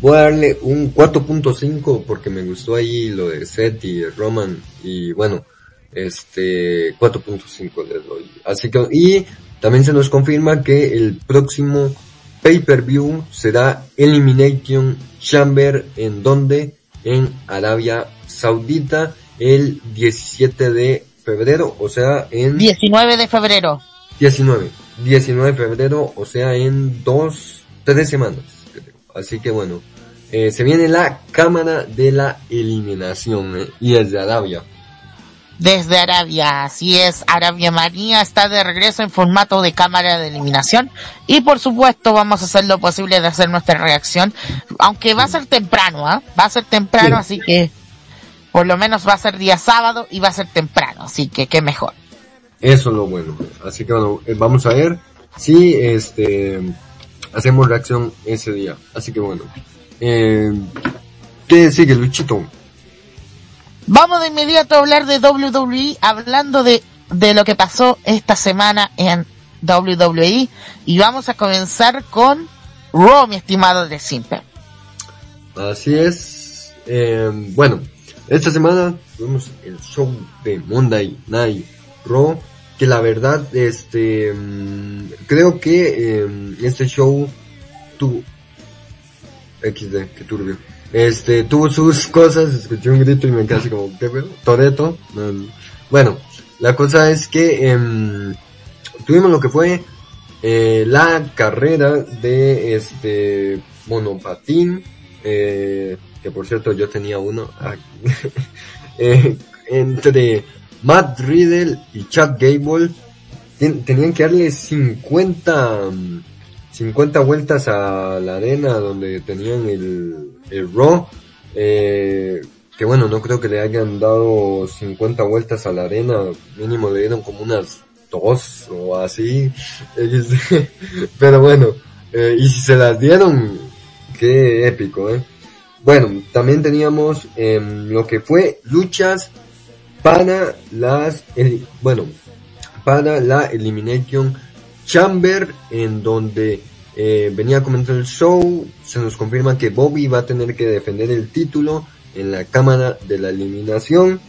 voy a darle un 4.5 porque me gustó ahí lo de Seth y Roman y bueno, este 4.5 le doy. Así que, y también se nos confirma que el próximo pay-per-view será Elimination Chamber en donde en Arabia Saudita el 17 de febrero, o sea, en 19 de febrero. 19. 19 de febrero, o sea, en dos, tres semanas. creo. Así que bueno, eh, se viene la cámara de la eliminación, eh, y desde Arabia. Desde Arabia, así es, Arabia María está de regreso en formato de cámara de eliminación y por supuesto vamos a hacer lo posible de hacer nuestra reacción, aunque va a ser temprano, ¿ah? Va a ser temprano, Sí. así que por lo menos va a ser día sábado y va a ser temprano, así que qué mejor. Eso es lo bueno. Así que bueno, eh, vamos a ver si este hacemos reacción ese día. Así que bueno. Eh, ¿Qué sigue, Luchito? Vamos de inmediato a hablar de WWE, hablando de, de lo que pasó esta semana en WWE. Y vamos a comenzar con Raw, mi estimado de Simple. Así es. Eh, bueno, esta semana tuvimos el show de Monday Night Raw. Que la verdad, este, mm, creo que eh, este show tuvo XD, que turbio. Este, tuvo sus cosas, escuché un grito y me así como, ¿qué pedo? Toreto. No, no. Bueno, la cosa es que em, tuvimos lo que fue eh, la carrera de este monopatín, eh, que por cierto yo tenía uno, eh, entre Matt Riddle y Chad Gable, ten- tenían que darle 50, mm, 50 vueltas a la arena donde tenían el, el Raw, eh, que bueno, no creo que le hayan dado 50 vueltas a la arena, mínimo le dieron como unas dos o así, pero bueno, eh, y si se las dieron, qué épico, eh. bueno, también teníamos em, lo que fue luchas para las, el- bueno, para la Elimination Chamber, en donde eh, venía comenzando el show, se nos confirma que Bobby va a tener que defender el título en la cámara de la eliminación,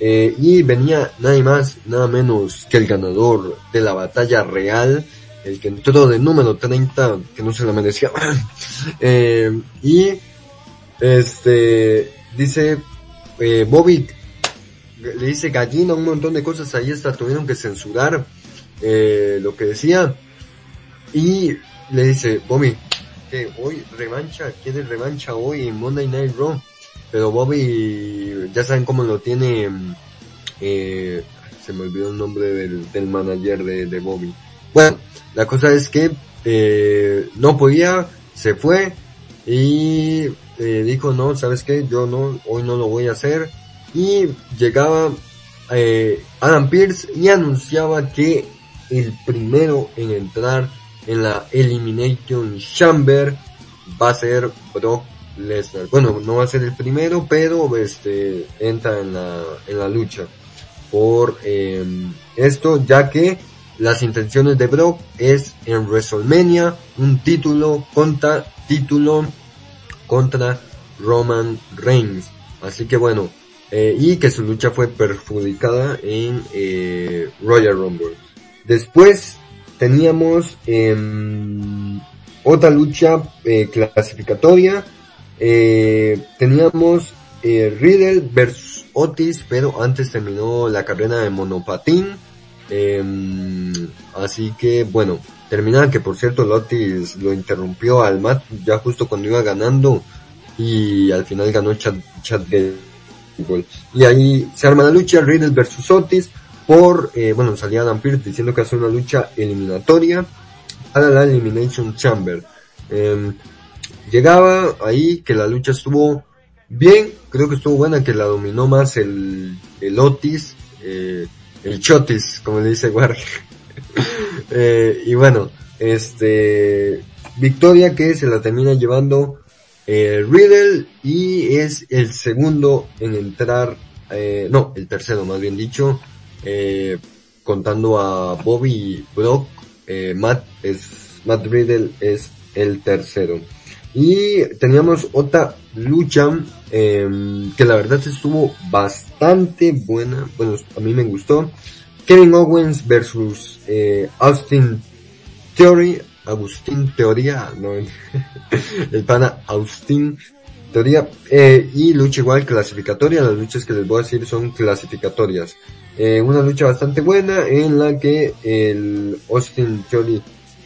eh, y venía nada más, nada menos que el ganador de la batalla real, el que entró de número 30, que no se la merecía, Eh, y este dice eh, Bobby le dice gallina un montón de cosas. Ahí hasta tuvieron que censurar eh, lo que decía y le dice Bobby que hoy revancha quiere revancha hoy en Monday Night Raw pero Bobby ya saben cómo lo tiene eh, se me olvidó el nombre del, del manager de, Bobby. Bueno la cosa es que eh, no podía se fue y eh, dijo no sabes qué yo no hoy no lo voy a hacer y llegaba eh, Adam Pierce y anunciaba que el primero en entrar en la Elimination Chamber va a ser Brock Lesnar. Bueno, no va a ser el primero, pero este entra en la en la lucha por eh, esto, ya que las intenciones de Brock es en WrestleMania un título contra título contra Roman Reigns. Así que bueno, eh, y que su lucha fue perjudicada en eh, Royal Rumble. Después teníamos em, otra lucha eh, clasificatoria. Eh, teníamos eh, Riddle versus Otis, pero antes terminó la carrera de monopatín. Em, así que bueno, terminaba que por cierto Otis lo interrumpió al Matt ya justo cuando iba ganando y al final ganó Chad, Chad. Y ahí se arma la lucha Riddle versus Otis por, eh, bueno, salía Adam Pearce diciendo que hace una lucha eliminatoria para la Elimination Chamber. Em, llegaba ahí que la lucha estuvo bien, creo que estuvo buena, que la dominó más el, el Otis, eh, el Chotis, como le dice Warg. eh, y bueno, este, victoria que se la termina llevando eh, Riddle y es el segundo en entrar, eh, no, el tercero más bien dicho, eh, contando a Bobby Brock, eh, Matt es, Matt Riddle es el tercero. Y teníamos otra lucha em, que la verdad estuvo bastante buena. Bueno, a mí me gustó. Kevin Owens versus eh, Austin Theory. Agustín Teoría. No, el pana Austin Teoría. Y lucha igual clasificatoria. Las luchas que les voy a decir son clasificatorias. Eh, una lucha bastante buena en la que el Austin Theory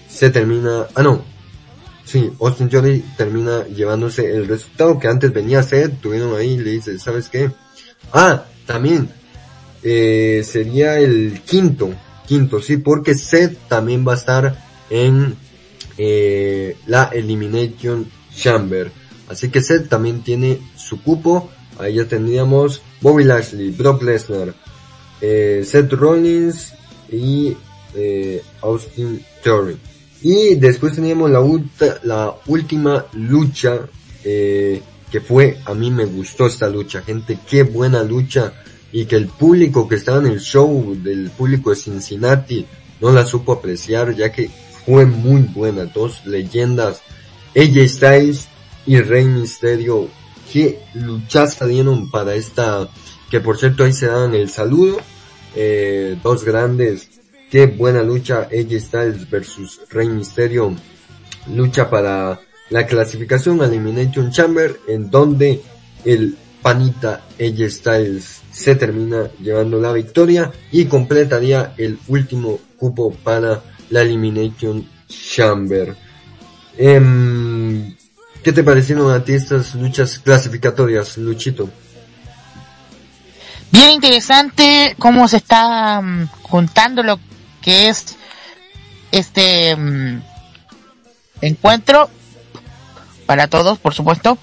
se termina... Ah, no. Sí, Austin Theory termina llevándose el resultado que antes venía a ser. Tuvieron ahí, le dice, ¿sabes qué? Ah, también. Eh, sería el quinto. Quinto, sí, porque Seth también va a estar en eh, la Elimination Chamber. Así que Seth también tiene su cupo. Ahí ya tendríamos Bobby Lashley, Brock Lesnar, eh, Seth Rollins y eh, Austin Theory. Y después teníamos la, la última lucha eh, que fue, a mí me gustó esta lucha, gente, qué buena lucha. Y que el público que estaba en el show, del público de Cincinnati, no la supo apreciar, ya que fue muy buena. Dos leyendas, AJ Styles y Rey Misterio. Qué luchaza dieron para esta, que por cierto ahí se dan el saludo. Eh, dos grandes, qué buena lucha AJ Styles versus Rey Misterio. Lucha para la clasificación Elimination Chamber en donde el panita AJ Styles se termina llevando la victoria y completaría el último cupo para la Elimination Chamber. Em, ¿Qué te parecieron a ti estas luchas clasificatorias, Luchito? Bien interesante cómo se está mm, juntando lo que es este mm, encuentro para todos, por supuesto.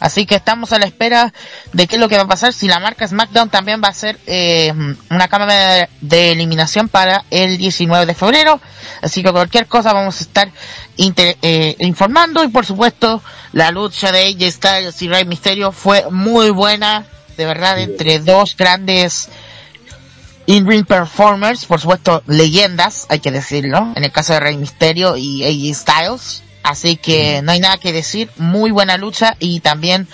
Así que estamos a la espera de qué es lo que va a pasar si la marca SmackDown también va a ser eh, una cámara de, eliminación para el 19 de febrero. Así que cualquier cosa vamos a estar eh, informando y por supuesto la lucha de AJ Styles y Rey Mysterio fue muy buena, de verdad, entre dos grandes in-ring performers, por supuesto leyendas, hay que decirlo, en el caso de Rey Mysterio y AJ Styles Así que no hay nada que decir, muy buena lucha y también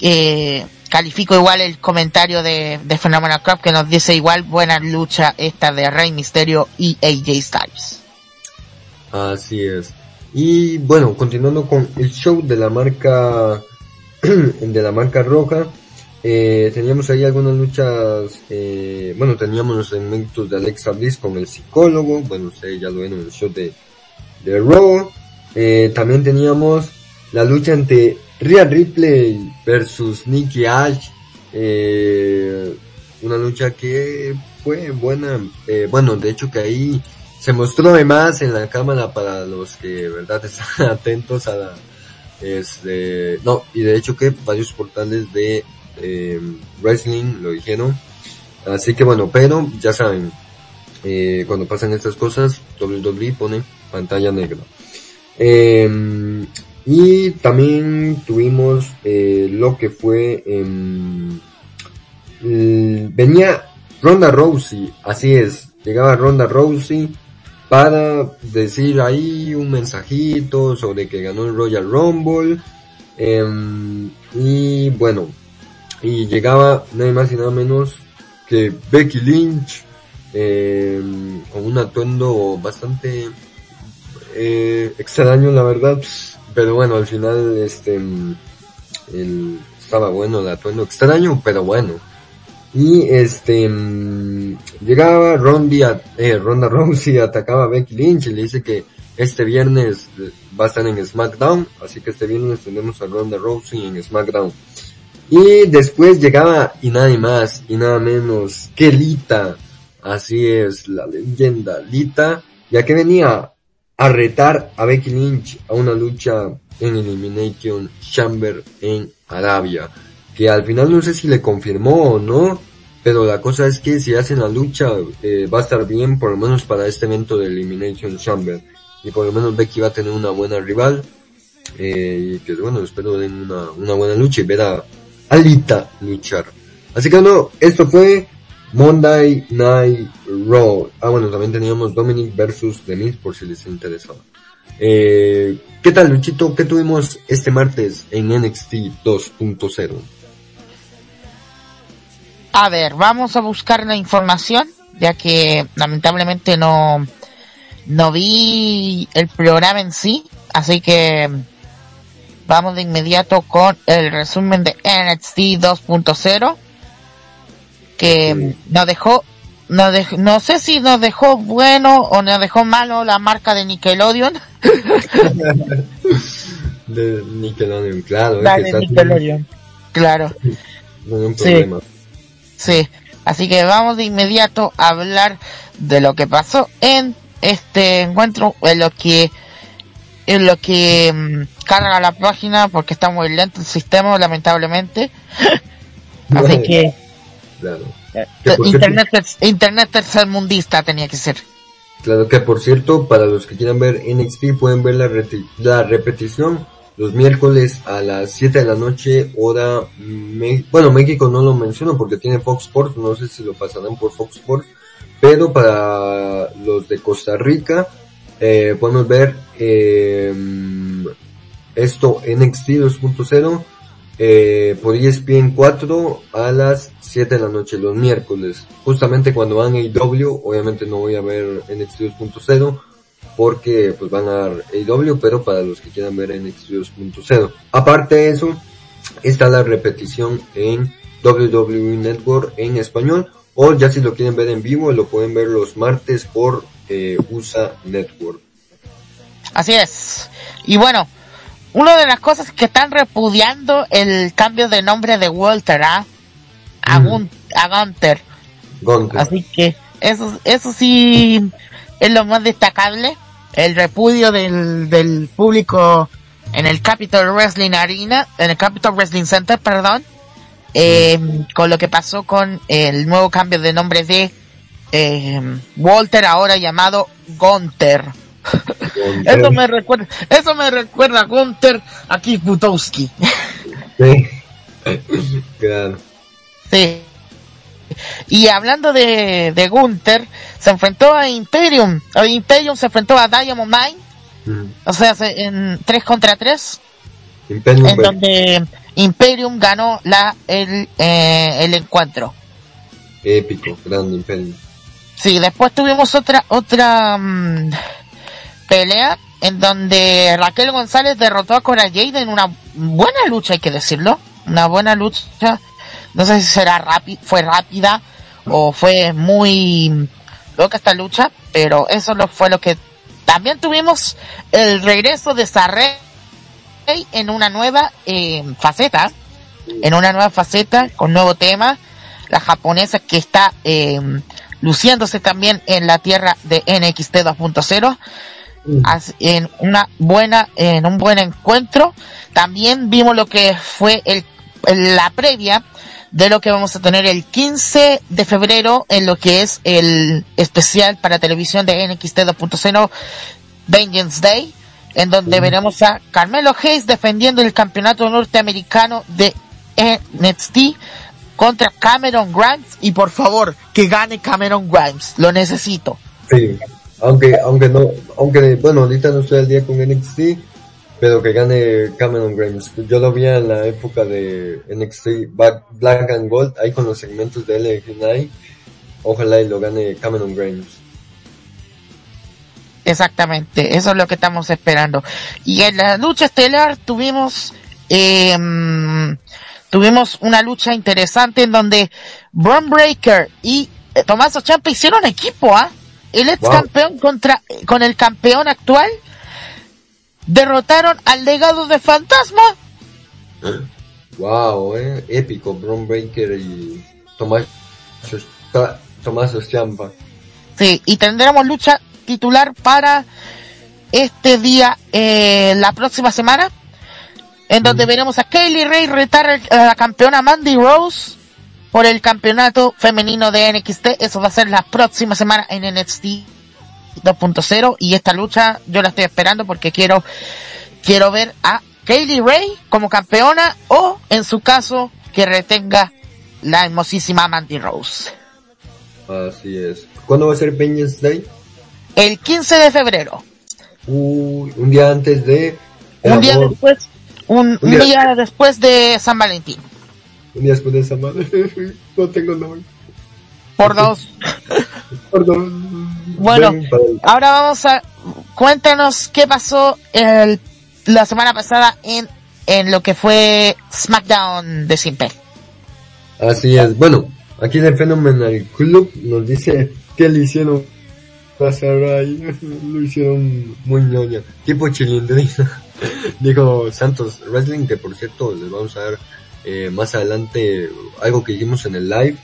eh, califico igual el comentario de, de Phenomenal Club que nos dice igual buena lucha esta de Rey Misterio y AJ Styles. Así es. Y bueno, continuando con el show de la marca de la marca roja, eh, teníamos ahí algunas luchas, eh, bueno, teníamos los segmentos de Alexa Bliss con el psicólogo, bueno, ustedes ya lo ven en el show de, de Raw, eh, también teníamos la lucha entre Rhea Ripley versus Nikki Ash. Eh, una lucha que fue buena. Eh, bueno, de hecho que ahí se mostró además en la cámara para los que verdad están atentos a la este no y de hecho que varios portales de eh, wrestling lo dijeron así que bueno pero ya saben eh, cuando pasan estas cosas WWE pone pantalla negra eh, y también tuvimos eh, lo que fue... Eh, venía Ronda Rousey, así es, llegaba Ronda Rousey para decir ahí un mensajito sobre que ganó el Royal Rumble. Em, y bueno, y llegaba nada más y nada menos que Becky Lynch em, con un atuendo bastante eh, extraño la verdad, pero bueno, al final este el, estaba bueno el atuendo extraño, pero bueno. Y este llegaba Rondy eh, Ronda Rousey atacaba a Becky Lynch y le dice que este viernes va a estar en SmackDown, así que este viernes tenemos a Ronda Rousey en SmackDown. Y después llegaba y nadie más y nada menos que Lita, así es la leyenda Lita, ya que venía a retar a Becky Lynch a una lucha en Elimination Chamber en Arabia. Que al final no sé si le confirmó o no, pero la cosa es que si hacen la lucha eh, va a estar bien por lo menos para este evento de Elimination Chamber. Y por lo menos Becky va a tener una buena rival. Eh, y que bueno, espero den una, una buena lucha y ver a Alita luchar. Así que bueno, esto fue Monday Night Raw. Ah, bueno, también teníamos Dominic versus The por si les interesaba. Eh, ¿Qué tal, Luchito? ¿Qué tuvimos este martes en NXT 2.0? A ver, vamos a buscar la información, ya que lamentablemente no, no vi el programa en sí, así que vamos de inmediato con el resumen de NXT 2.0 que nos dejó, nos no sé si nos dejó bueno o nos dejó malo la marca de Nickelodeon. de Nickelodeon, claro. de Nickelodeon, claro. No problema. Sí. así que vamos de inmediato a hablar de lo que pasó en este encuentro, en lo que en lo que mm, carga la página porque está muy lento el sistema lamentablemente así que Claro. Eh, internet, internet tercermundista tenía que ser. Claro que por cierto, para los que quieran ver NXT pueden ver la, la repetición los miércoles a las 7 de la noche, hora, bueno, México no lo menciono porque tiene Fox Sports, no sé si lo pasarán por Fox Sports, pero para los de Costa Rica, eh, podemos ver eh, esto NXT 2.0 eh, por ESPN 4 a las 7 de la noche los miércoles. Justamente cuando van a AEW, obviamente no voy a ver NXT 2.0 porque pues van a dar AEW, pero para los que quieran ver NXT 2.0. Aparte de eso, está la repetición en WWE Network en español o ya si lo quieren ver en vivo lo pueden ver los martes por eh, USA Network. Así es. Y bueno, una de las cosas que están repudiando el cambio de nombre de Walter ¿ah? a, Gunter. Así que eso, eso sí es lo más destacable, el repudio del, del público en el Capital Wrestling Arena, en el Capital Wrestling Center, perdón, eh, con lo que pasó con el nuevo cambio de nombre de eh, Walter, ahora llamado Gunter. Eso me recuerda, eso me recuerda a Gunter a Keith Butowski. Sí. claro. Sí. Y hablando de, de Gunther, se enfrentó a Imperium. A Imperium se enfrentó a Diamond Mine. Mm. O sea, se- en 3 contra 3. Imperium, En donde Imperium ganó la, el, eh, el encuentro. épico, grande Imperium. Sí, después tuvimos otra, otra mm, pelea en donde Raquel González derrotó a Cora Jade en una buena lucha, hay que decirlo. Una buena lucha. No sé si será fue rápida o fue muy loca esta lucha, pero eso lo fue lo que también tuvimos el regreso de Sarrey en una nueva eh, faceta, en una nueva faceta con nuevo tema, la japonesa que está eh, luciéndose también en la tierra de NXT 2.0 as- en una buena en un buen encuentro. También vimos lo que fue el, la previa de lo que vamos a tener el 15 de febrero en lo que es el especial para televisión de NXT 2.0 Vengeance Day en donde veremos a Carmelo Hayes defendiendo el campeonato norteamericano de NXT contra Cameron Grimes. Y por favor que gane Cameron Grimes. Lo necesito. Sí, aunque, aunque no, aunque bueno, ahorita no estoy al día con NXT, pero que gane Cameron Grimes. Yo lo vi en la época de NXT Black, and Gold, ahí con los segmentos de LG9. Ojalá y lo gane Cameron Grimes. Exactamente, eso es lo que estamos esperando. Y en la lucha estelar tuvimos eh, tuvimos una lucha interesante en donde Braun Breaker y eh, Tommaso Ciampa hicieron equipo, ¿ah? El ex Wow. campeón contra con el campeón actual derrotaron al legado de Fantasma. Wow, eh, épico, Braun Breaker y Tomás, Tomás. Sí, y tendremos lucha titular para este día, eh, la próxima semana, en donde veremos a Kaylee Ray retar a la campeona Mandy Rose por el campeonato femenino de NXT. Eso va a ser la próxima semana en NXT 2.0 y esta lucha yo la estoy esperando porque quiero quiero ver a Kaylee Ray como campeona o en su caso que retenga la hermosísima Mandy Rose. Así es. ¿Cuándo va a ser Vengeance Day? El 15 de febrero. Uy, un día antes de... un día amor. después un, Un un día- día después de San Valentín Un día después de esa madre. no tengo nombre. por dos. Bueno. Ven para el- ahora vamos a cuéntanos qué pasó el, la semana pasada en en lo que fue SmackDown de Simple Así es. Bueno, aquí en el Phenomenal Club nos dice que le hicieron pasar ahí. Lo hicieron muy ñoña. Tipo chilindrina. Dijo Santos Wrestling, que por cierto les vamos a dar eh, más adelante algo que hicimos en el live.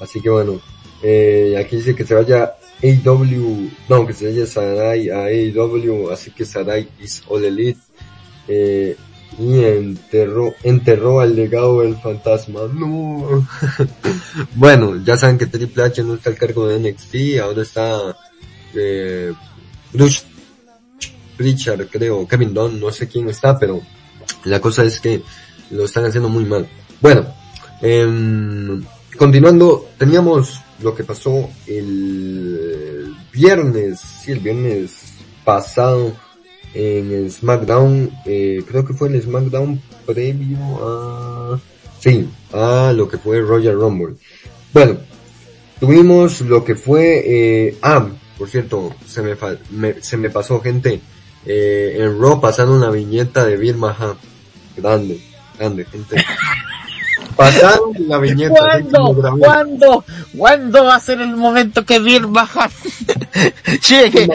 Así que bueno, eh, aquí dice que se vaya AEW, no, que se vaya Sarai a AEW, así que Sarai is all elite. Eh, y enterró, enterró al legado del fantasma. No. bueno, ya saben que Triple H no está al cargo de NXT, ahora está eh, Bruce Richard, creo, Kevin Dunn, no sé quién está, pero la cosa es que lo están haciendo muy mal. Bueno, em, continuando, teníamos lo que pasó el viernes, sí, el viernes pasado en el SmackDown, eh, creo que fue el SmackDown previo a, sí, a lo que fue Royal Rumble. Bueno, tuvimos lo que fue, eh, ah, por cierto, se me, me- se me pasó gente, eh, en Raw pasaron una viñeta de Bill Maha, grande, grande, gente. Pasaron la viñeta. ¿Cuándo? ¿Cuándo? ¿Cuándo va a ser el momento que Bill Baja llegue?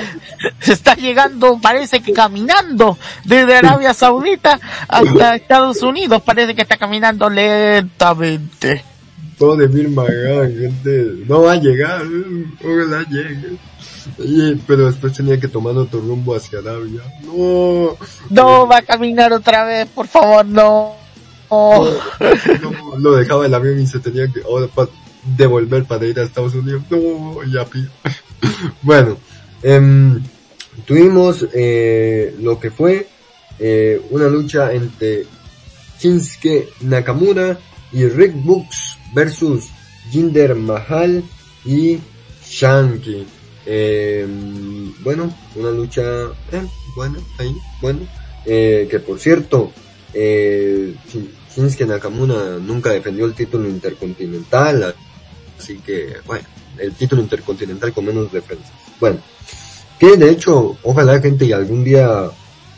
Se está llegando, parece que caminando desde Arabia Saudita hasta Estados Unidos. Parece que está caminando lentamente. Pobre Bill McMahon, gente. No va a llegar. Ojalá llegue. Oye, pero después tenía que tomar otro rumbo hacia Arabia. No. No, va a caminar otra vez, por favor, no. No, no, lo dejaba el avión y se tenía que ahora pa- devolver para ir a Estados Unidos. No, ya pi- Bueno, em, tuvimos eh, lo que fue eh, una lucha entre Shinsuke Nakamura y Rick Books versus Jinder Mahal y Shanky. Em, bueno, una lucha eh, buena, ahí, bueno. Eh, que por cierto, eh, Shinsuke Nakamura nunca defendió el título intercontinental, así que bueno, el título intercontinental con menos defensas. Bueno, que de hecho, ojalá gente y algún día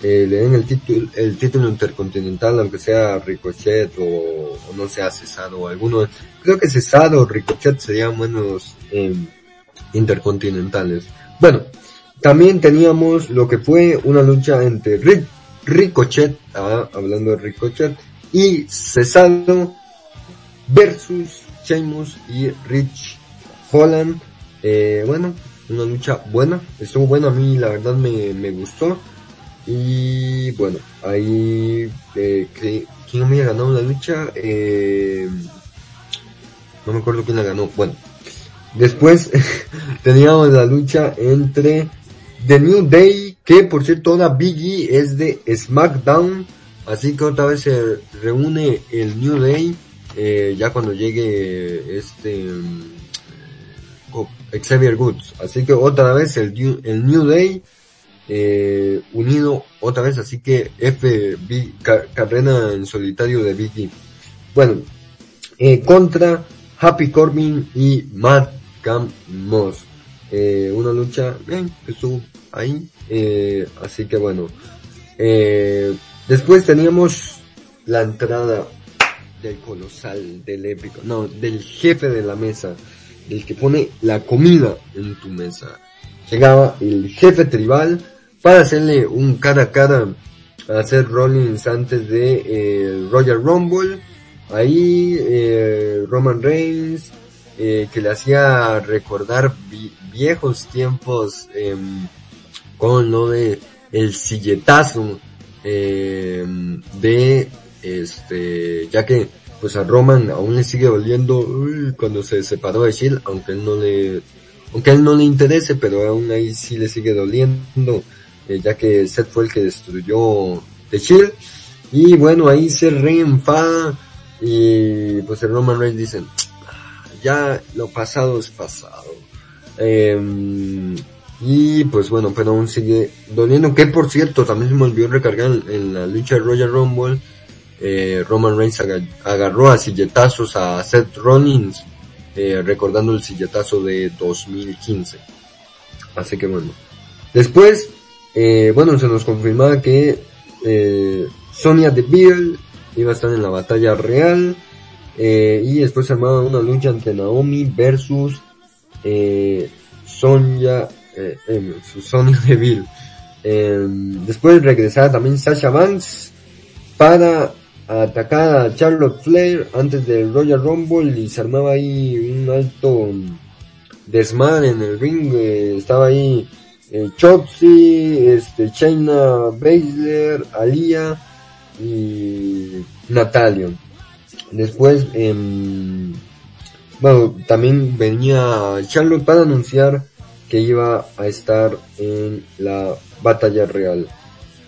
eh, le den el título, el título intercontinental, aunque sea Ricochet o, no sea Cesaro o alguno. Creo que Cesaro o Ricochet serían buenos eh, intercontinentales. Bueno, también teníamos lo que fue una lucha entre Ric- Ricochet, ah, hablando de Ricochet, y Cesaro versus Sheamus y Rich Holland. Eh, bueno, una lucha buena, estuvo buena, a mí la verdad me, me gustó. Y bueno, ahí, eh, ¿quién había ganado la lucha? Eh, no me acuerdo quién la ganó. Bueno, después teníamos la lucha entre The New Day, que por cierto ahora Biggie es de SmackDown, así que otra vez se reúne el New Day, eh, ya cuando llegue este mm, oh, Xavier Woods, así que otra vez el, New- el New Day eh, unido otra vez, así que F carrera en solitario de Biggie. Bueno, eh, contra Happy Corbin y Matt Cam Moss. Eh, una lucha bien, que estuvo ahí. Eh, así que bueno. Después teníamos la entrada del colosal, del épico, no, del jefe de la mesa, del que pone la comida en tu mesa. Llegaba el jefe tribal para hacerle un cara a cara a Seth Rollins antes de eh, Royal Rumble. Ahí eh, Roman Reigns eh, que le hacía recordar vi- viejos tiempos em, con lo de el silletazo em, de este ya que pues a Roman aún le sigue doliendo cuando se separó de Shield aunque él no le aunque él no le interese pero aún ahí sí le sigue doliendo eh, ya que Seth fue el que destruyó The Shield y bueno ahí se reenfada y pues el Roman Reigns dice ya lo pasado es pasado. Em, y pues bueno, pero aún sigue doliendo. Que por cierto, también se me olvidó recargar en, la lucha de Royal Rumble. eh, Roman Reigns aga- agarró a silletazos a Seth Rollins, eh, recordando el silletazo de 2015. Así que bueno. Después, eh, bueno, se nos confirmaba que eh, Sonia Deville iba a estar en la batalla real. Eh, y después se armaba una lucha entre Naomi versus eh, Sonia, eh, eh, Sonia Deville. Eh, después regresaba también Sasha Banks para atacar a Charlotte Flair antes del Royal Rumble y se armaba ahí un alto desmadre en el ring. eh, estaba ahí eh, Chotzi, este, Shayna Baszler, Alia y Natalia. Después, em, bueno, también venía Charlotte para anunciar que iba a estar en la batalla real.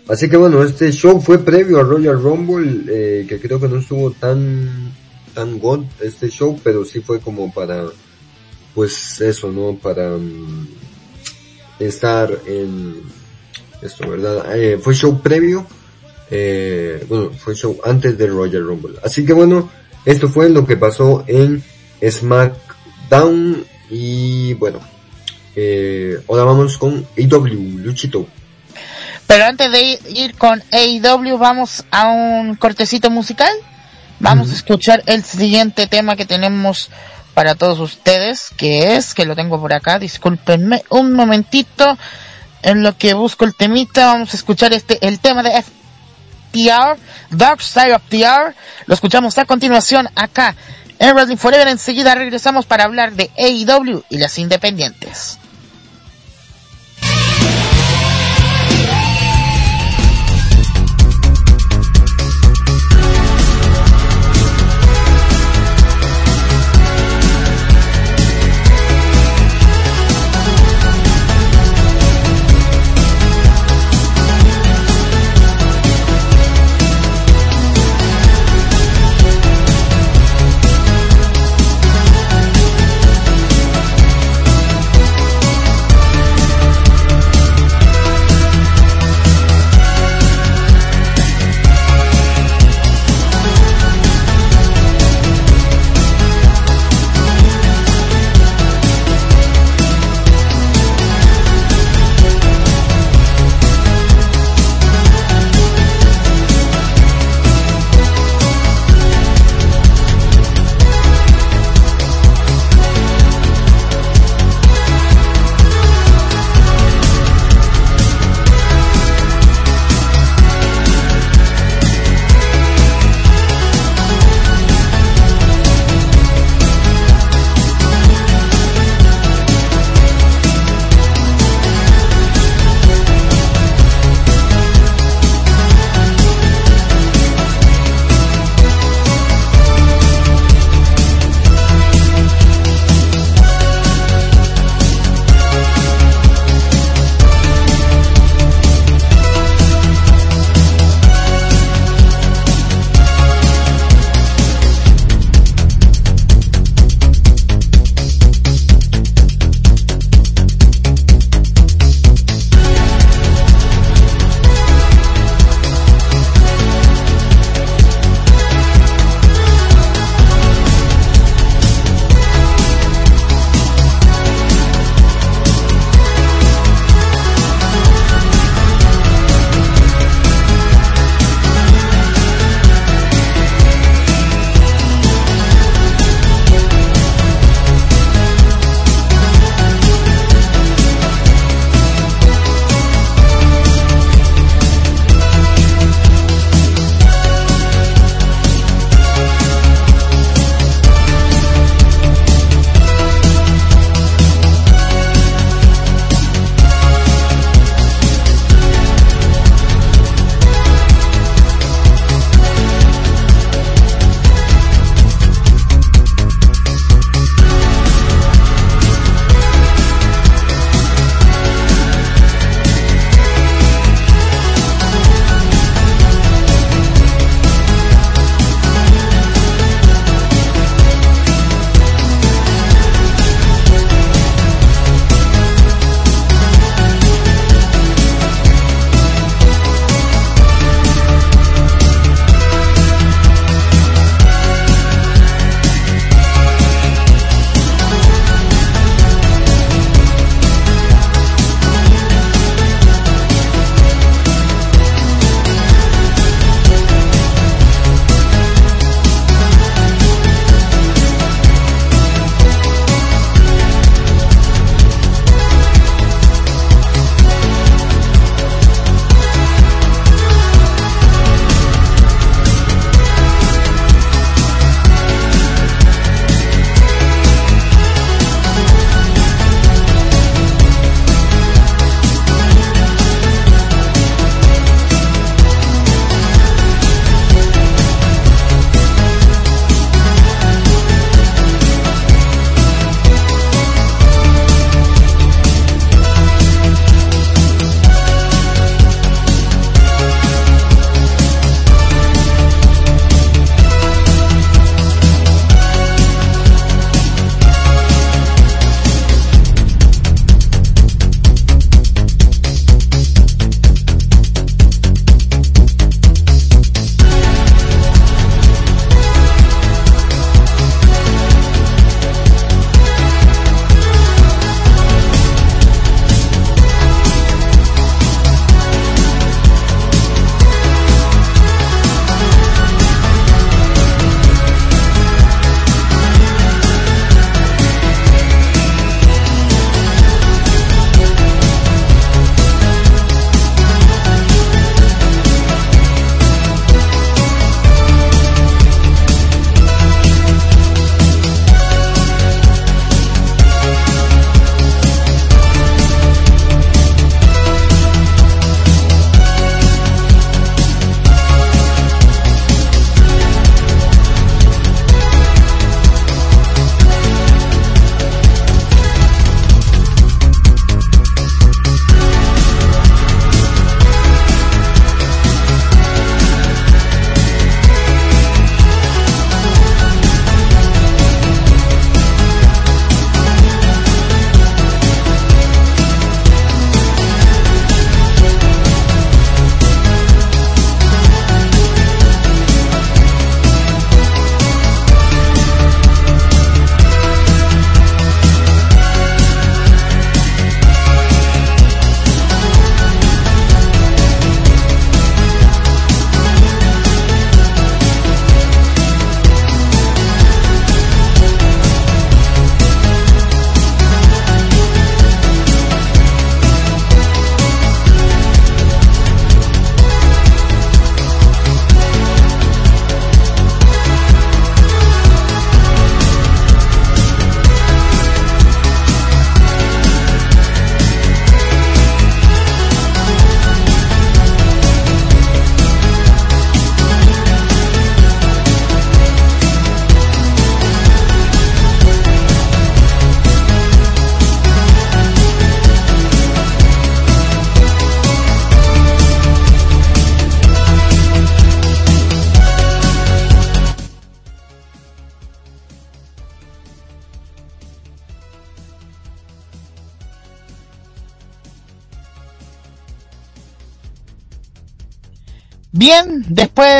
Así que bueno, este show fue previo a Royal Rumble, eh, que creo que no estuvo tan, tan god este show, pero sí fue como para, pues eso, ¿no? Para mm, estar en esto, ¿verdad? Eh, fue show previo, eh, bueno, fue show antes de Royal Rumble. Así que bueno, esto fue lo que pasó en SmackDown y bueno, eh, ahora vamos con AW, Luchito. Pero antes de ir, con AEW, vamos a un cortecito musical. Vamos a escuchar el siguiente tema que tenemos para todos ustedes, que es, que lo tengo por acá, discúlpenme un momentito, en lo que busco el temita, vamos a escuchar este, el tema de FTR, Dark Side of the R, lo escuchamos a continuación acá En Wrestling Forever enseguida regresamos para hablar de AEW y las independientes.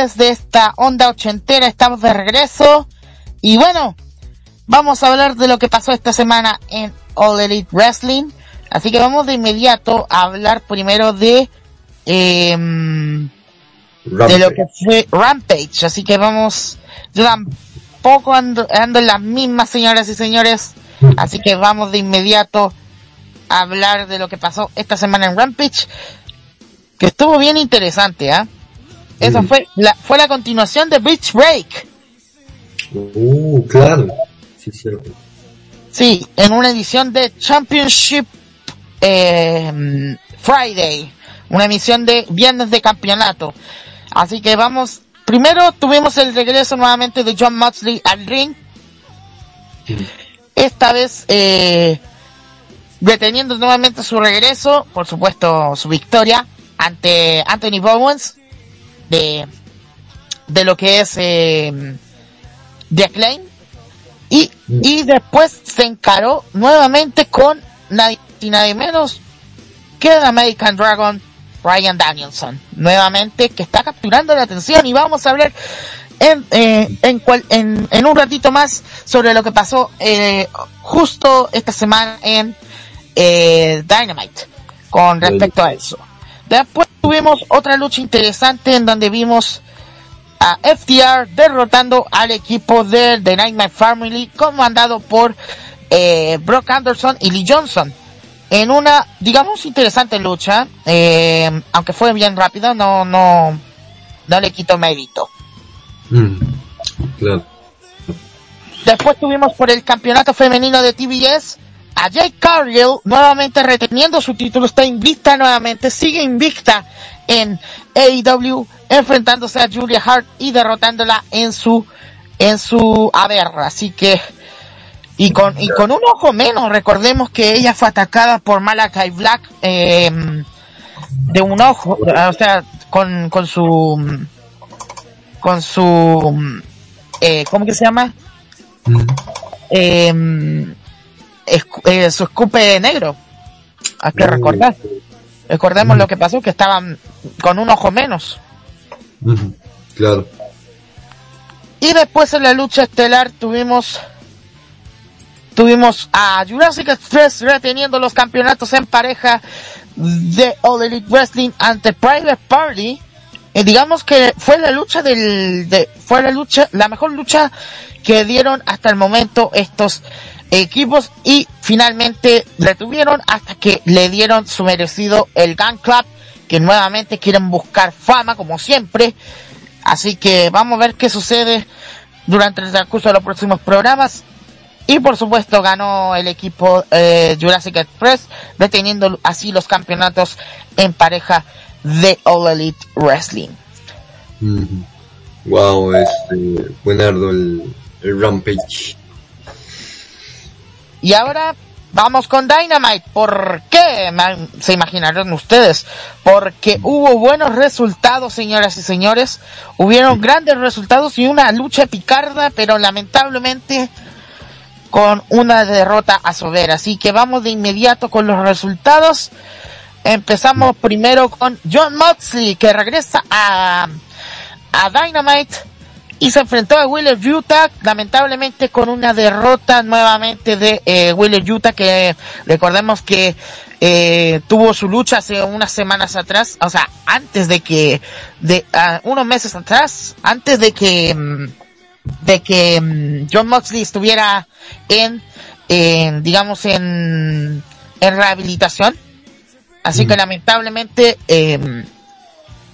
De esta onda ochentera estamos de regreso. Y bueno, vamos a hablar de lo que pasó esta semana en All Elite Wrestling. Así que vamos de inmediato a hablar primero de... Eh, de lo que fue Rampage. Así que vamos, yo tampoco ando, ando en las mismas, señoras y señores. Así que vamos de inmediato a hablar de lo que pasó esta semana en Rampage. Que estuvo bien interesante, ¿ah? Esa fue la, fue la continuación de Beach Break. Uh, claro. Sí, cierto. Sí, en una edición de Championship eh, Friday. Una emisión de viernes de campeonato. Así que vamos. Primero tuvimos el regreso nuevamente de John Moxley al ring. Esta vez eh, deteniendo nuevamente su regreso, por supuesto su victoria ante Anthony Bowens de, de lo que es eh, The Acclaim. Y, y después se encaró nuevamente con nadie, nadie menos que el American Dragon Ryan Danielson, nuevamente, que está capturando la atención y vamos a hablar en, eh, en, cual, en, en, un ratito más sobre lo que pasó eh, justo esta semana en eh, Dynamite con respecto a eso. Después tuvimos otra lucha interesante en donde vimos a FTR derrotando al equipo de The Nightmare Family comandado por eh, Brock Anderson y Lee Johnson en una, digamos, interesante lucha, eh, aunque fue bien rápido, no, no, no le quito mérito. Mm, claro. Después tuvimos por el campeonato femenino de TBS a Jake Cargill nuevamente reteniendo su título, está invicta nuevamente, sigue invicta en AEW, enfrentándose a Julia Hart y derrotándola en su, en su haber. Así que, y con, y con un ojo menos, recordemos que ella fue atacada por Malakai Black eh, de un ojo, o sea, con, con su, con su, eh, ¿cómo que se llama? Mm. Eh, escu eh, su escupe negro. Hay que recordar. Recordemos lo que pasó, que estaban con un ojo menos. Claro. Y después en la lucha estelar tuvimos tuvimos a Jurassic Express reteniendo los campeonatos en pareja de All Elite Wrestling ante Private Party. Eh, digamos que fue la lucha del de, fue la lucha la mejor lucha que dieron hasta el momento estos equipos y finalmente retuvieron hasta que le dieron su merecido el Gun Club que nuevamente quieren buscar fama como siempre así que vamos a ver qué sucede durante el transcurso de los próximos programas y por supuesto ganó el equipo eh, Jurassic Express deteniendo así los campeonatos en pareja de All Elite Wrestling. Wow, este, buenardo el, el Rampage. Y ahora vamos con Dynamite. ¿Por qué? Se imaginarán ustedes. Porque hubo buenos resultados, señoras y señores. Hubieron grandes resultados y una lucha picarda, pero lamentablemente con una derrota a su ver. Así que vamos de inmediato con los resultados. Empezamos primero con John Moxley, que regresa a, a Dynamite y se enfrentó a Wheeler Utah, lamentablemente con una derrota nuevamente de eh, Wheeler Utah, que recordemos que eh, tuvo su lucha hace unas semanas atrás, o sea, antes de que, de ah, unos meses atrás, antes de que, mm, de que mm, John Moxley estuviera en, en digamos, en, en rehabilitación. Así que lamentablemente, eh,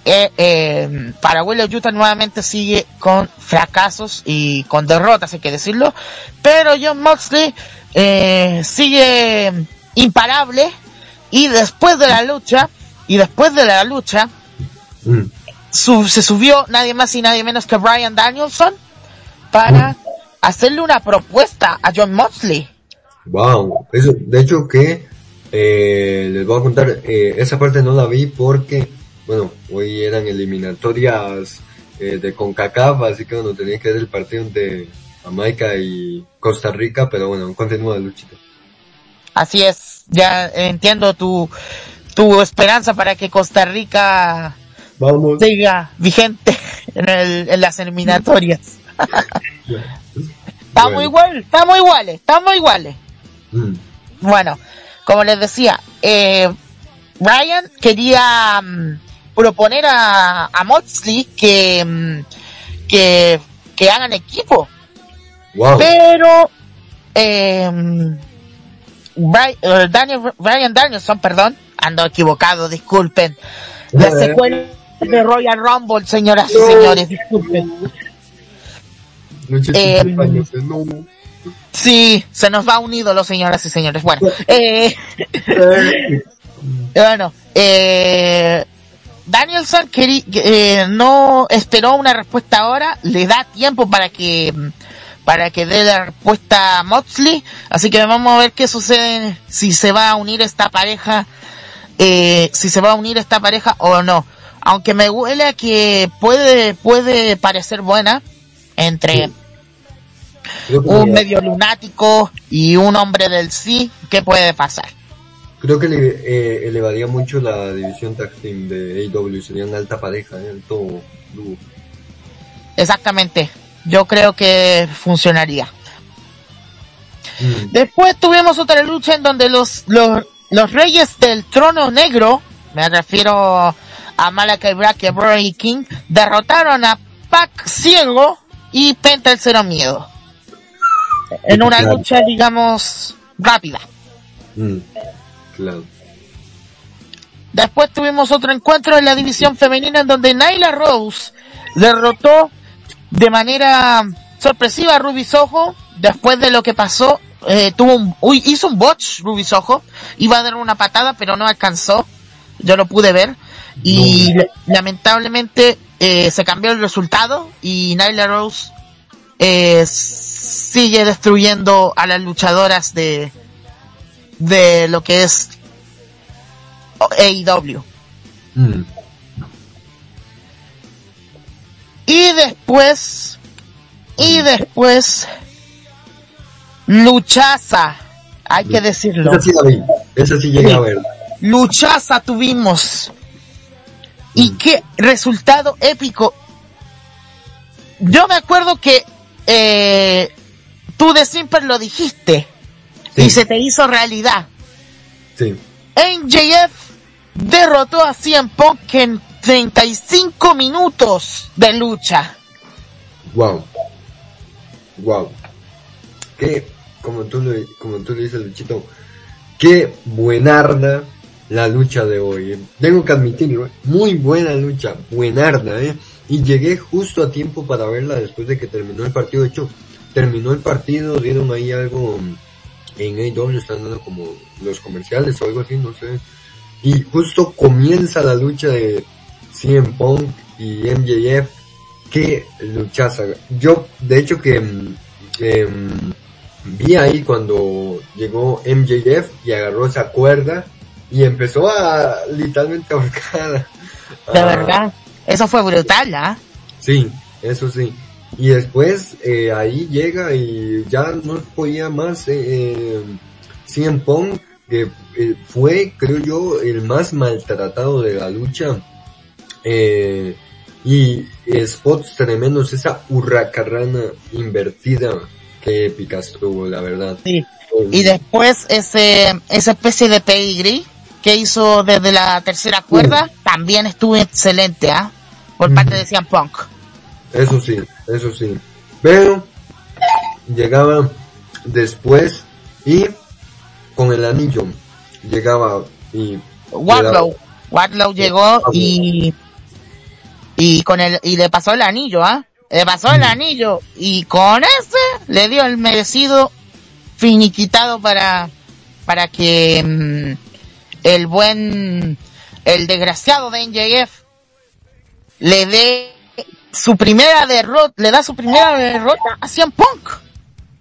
eh, eh, para Wheeler Utah nuevamente sigue con fracasos y con derrotas, hay que decirlo. Pero John Moxley eh, sigue imparable y después de la lucha, y después de la lucha, Mm. su- se subió nadie más y nadie menos que Brian Danielson para hacerle una propuesta a John Moxley. Wow, eso, de hecho que eh, les voy a contar, eh, esa parte no la vi porque, bueno, hoy eran eliminatorias eh, de CONCACAF, así que bueno, tenía que ver el partido entre Jamaica y Costa Rica, pero bueno, continúa Luchito. Así es, ya entiendo tu, tu esperanza para que Costa Rica Vamos. siga vigente en, el, en las eliminatorias. Estamos Bueno. igual, estamos iguales, estamos iguales. Mm, Bueno, como les decía, eh, Ryan quería mm, proponer a, a Moxley que, mm, que, que hagan equipo, Wow. pero eh, mm, Bri- eh, Daniel, Ryan Danielson, perdón, ando equivocado, disculpen. La Eh. secuela de Royal Rumble, señoras y No. señores, disculpen. Luchito, eh, años, no. Sí, se nos va un ídolo, señoras y señores. Bueno, Eh, Bueno, eh, Danielson eh, no esperó una respuesta ahora, le da tiempo para que para que dé la respuesta a Moxley, así que vamos a ver qué sucede si se va a unir esta pareja, eh, si se va a unir esta pareja o no. Aunque me huele a que puede puede parecer buena entre Sí. un medio lunático y un hombre del sí, ¿qué puede pasar? Creo que le eh, elevaría mucho la división tag team de AEW. Serían alta pareja, eh, alto dúo. Exactamente. Yo creo que funcionaría. Mm, Después tuvimos otra lucha en donde los, los, los reyes del trono negro, me refiero a Malakai Black y a Brody King, derrotaron a Pac Ciego y Penta el Cero Miedo. En una lucha, digamos, rápida. mm, claro. Después tuvimos otro encuentro en la división femenina en donde Nyla Rose derrotó de manera sorpresiva a Ruby Soho. Después de lo que pasó, eh, tuvo un, uy, hizo un botch Ruby Soho. Iba a dar una patada, pero no alcanzó. Yo lo pude ver. Y No. lamentablemente eh, se cambió el resultado y Nyla Rose eh, sigue destruyendo a las luchadoras de de lo que es AEW. Mm, Y después, y después, luchaza, hay que decirlo, Esa sí la vi. Esa sí llegué Sí. a ver. luchaza tuvimos. Y Mm. qué resultado épico. Yo me acuerdo que eh, tú de Simper lo dijiste Sí. y se te hizo realidad. Sí. NJF derrotó a CM Punk en 35 minutos de lucha. Wow. Wow. Que, como tú, lo, como tú le dices, Luchito, qué buenarda la lucha de hoy. eh. Tengo que admitirlo, eh. muy buena lucha, buenarda, eh. Y llegué justo a tiempo para verla después de que terminó el partido. De hecho, terminó el partido, dieron ahí algo mm, en AEW, están dando como los comerciales o algo así, no sé. Y justo comienza la lucha de CM Punk y MJF qué luchaza. Yo, de hecho, que mm, em, vi ahí cuando llegó MJF y agarró esa cuerda y empezó a literalmente ahorcar. De a- verdad. Eso fue brutal, ¿ah? Sí, eso sí. Y después eh, ahí llega y ya no podía más eh, eh, CM Punk, que eh, fue, creo yo, el más maltratado de la lucha. Eh, y spots tremendos, esa hurracarrana invertida, que épica estuvo, la verdad. Sí. Y después ese, esa especie de pedigree que hizo desde la tercera cuerda también estuvo excelente, ¿ah? Por parte de CM Punk. Eso sí, eso sí. Pero llegaba después y con el anillo llegaba y Wardlow. Wardlow llegó y, y con el, y le pasó el anillo, ¿ah? Le pasó el anillo y con ese le dio el merecido finiquitado para, para que mm, el buen, el desgraciado de NJF le dé su primera derrota, le da su primera derrota a CM Punk.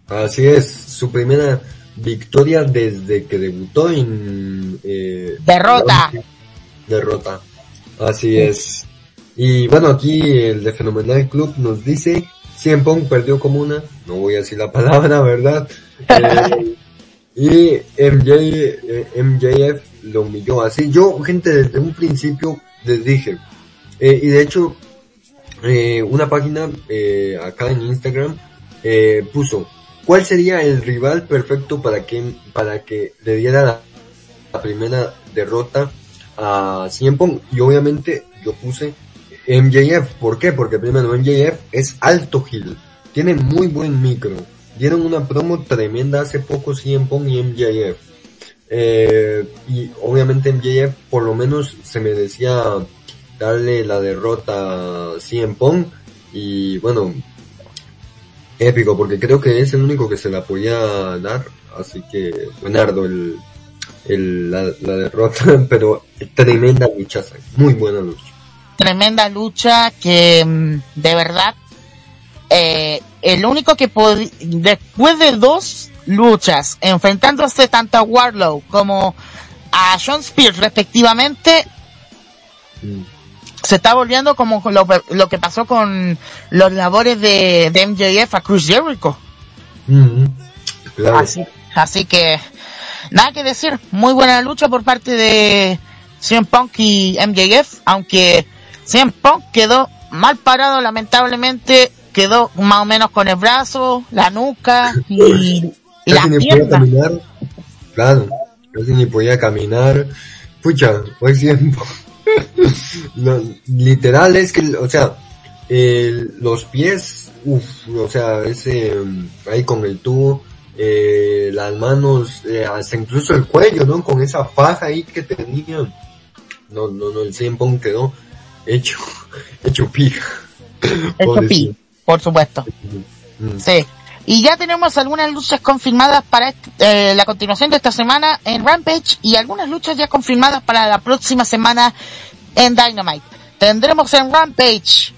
así es su primera victoria desde que debutó en eh, Derrota. derrota así es y bueno aquí el de Fenomenal Club nos dice CM Punk perdió como una no voy a decir la palabra verdad Eh, y MJ, eh, MJF lo humilló así yo gente desde un principio les dije Eh, y de hecho, eh, una página eh, acá en Instagram eh, puso, ¿cuál sería el rival perfecto para que, para que le diera la, primera derrota a CM Punk? Y obviamente yo puse MJF. ¿Por qué? Porque primero MJF es alto Gil. Tiene muy buen micro. Dieron una promo tremenda hace poco CM Punk y MJF. Eh, y obviamente MJF por lo menos se merecía darle la derrota a CM Punk. Y bueno, épico, porque creo que es el único que se la podía dar. Así que, buenardo el, el, la, la derrota, pero tremenda luchaza. Muy buena lucha. tremenda lucha que mm, de verdad eh, el único que después de dos luchas enfrentándose tanto a Warlow como a Sean Spears respectivamente Mm. Se está volviendo como lo, lo que pasó con los labores de, de MJF a Chris Jericho Mm, Claro. así, así que nada que decir muy buena lucha por parte de CM Punk y MJF aunque CM Punk quedó mal parado lamentablemente quedó más o menos con el brazo la nuca y, y la pierna caminar. Claro, casi ni podía caminar. Pucha, fue tiempo. No, literal es que, o sea, el- los pies, uff, o sea, ese, mm, ahí con el tubo, eh, las manos, eh, hasta incluso el cuello, ¿no? Con esa faja ahí que tenía. No, no, no, el 100 Punk quedó hecho, hecho pija. Pobrecito. sí, por supuesto. Sí. Y ya tenemos algunas luchas confirmadas para eh, la continuación de esta semana en Rampage y algunas luchas ya confirmadas para la próxima semana en Dynamite. Tendremos en Rampage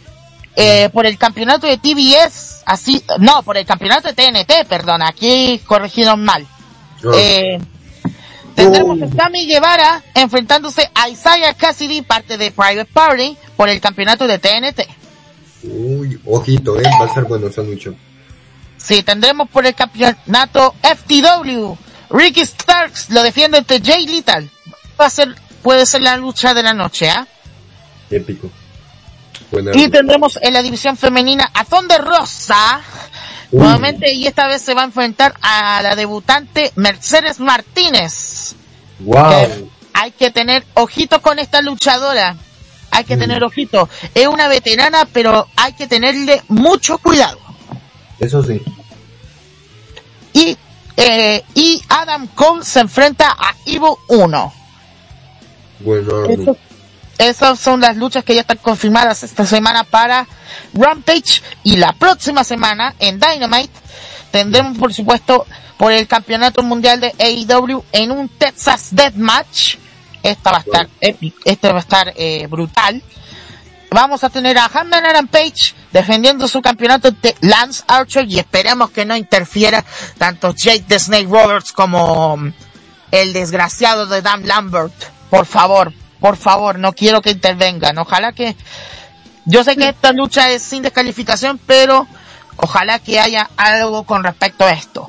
eh, por el campeonato de TBS, así, no, por el campeonato de TNT, perdón, aquí corrigieron mal. Ah, Eh, tendremos a Sammy Guevara enfrentándose a Isaiah Cassidy, parte de Private Party, por el campeonato de TNT. Uy, ojito, eh, va a ser bueno esa lucha. Sí, tendremos por el campeonato FTW. Ricky Starks lo defiende ante Jay Lethal. Va a ser, puede ser la lucha de la noche, ¿ah? Épico. Buena Y tendremos en la división femenina a Thunder Rosa. Uy. Nuevamente, y esta vez se va a enfrentar a la debutante Mercedes Martínez. Wow. Que hay que tener ojito con esta luchadora. Hay que Mm. tener ojito. Es una veterana, pero hay que tenerle mucho cuidado. Eso sí. y, eh, y Adam Cole se enfrenta a Evil 1. Bueno, Eso- esas son las luchas que ya están confirmadas esta semana para Rampage y la próxima semana en Dynamite tendremos por supuesto por el campeonato mundial de AEW en un Texas Deathmatch. Esta va a estar épico, este va a estar eh, brutal. Vamos a tener a Hanman Adam Page defendiendo su campeonato de Lance Archer y esperemos que no interfiera tanto Jake the Snake Roberts como mm, el desgraciado de Dan Lambert. Por favor, por favor, no quiero que intervengan. Ojalá que... Yo sé que esta lucha es sin descalificación, pero ojalá que haya algo con respecto a esto.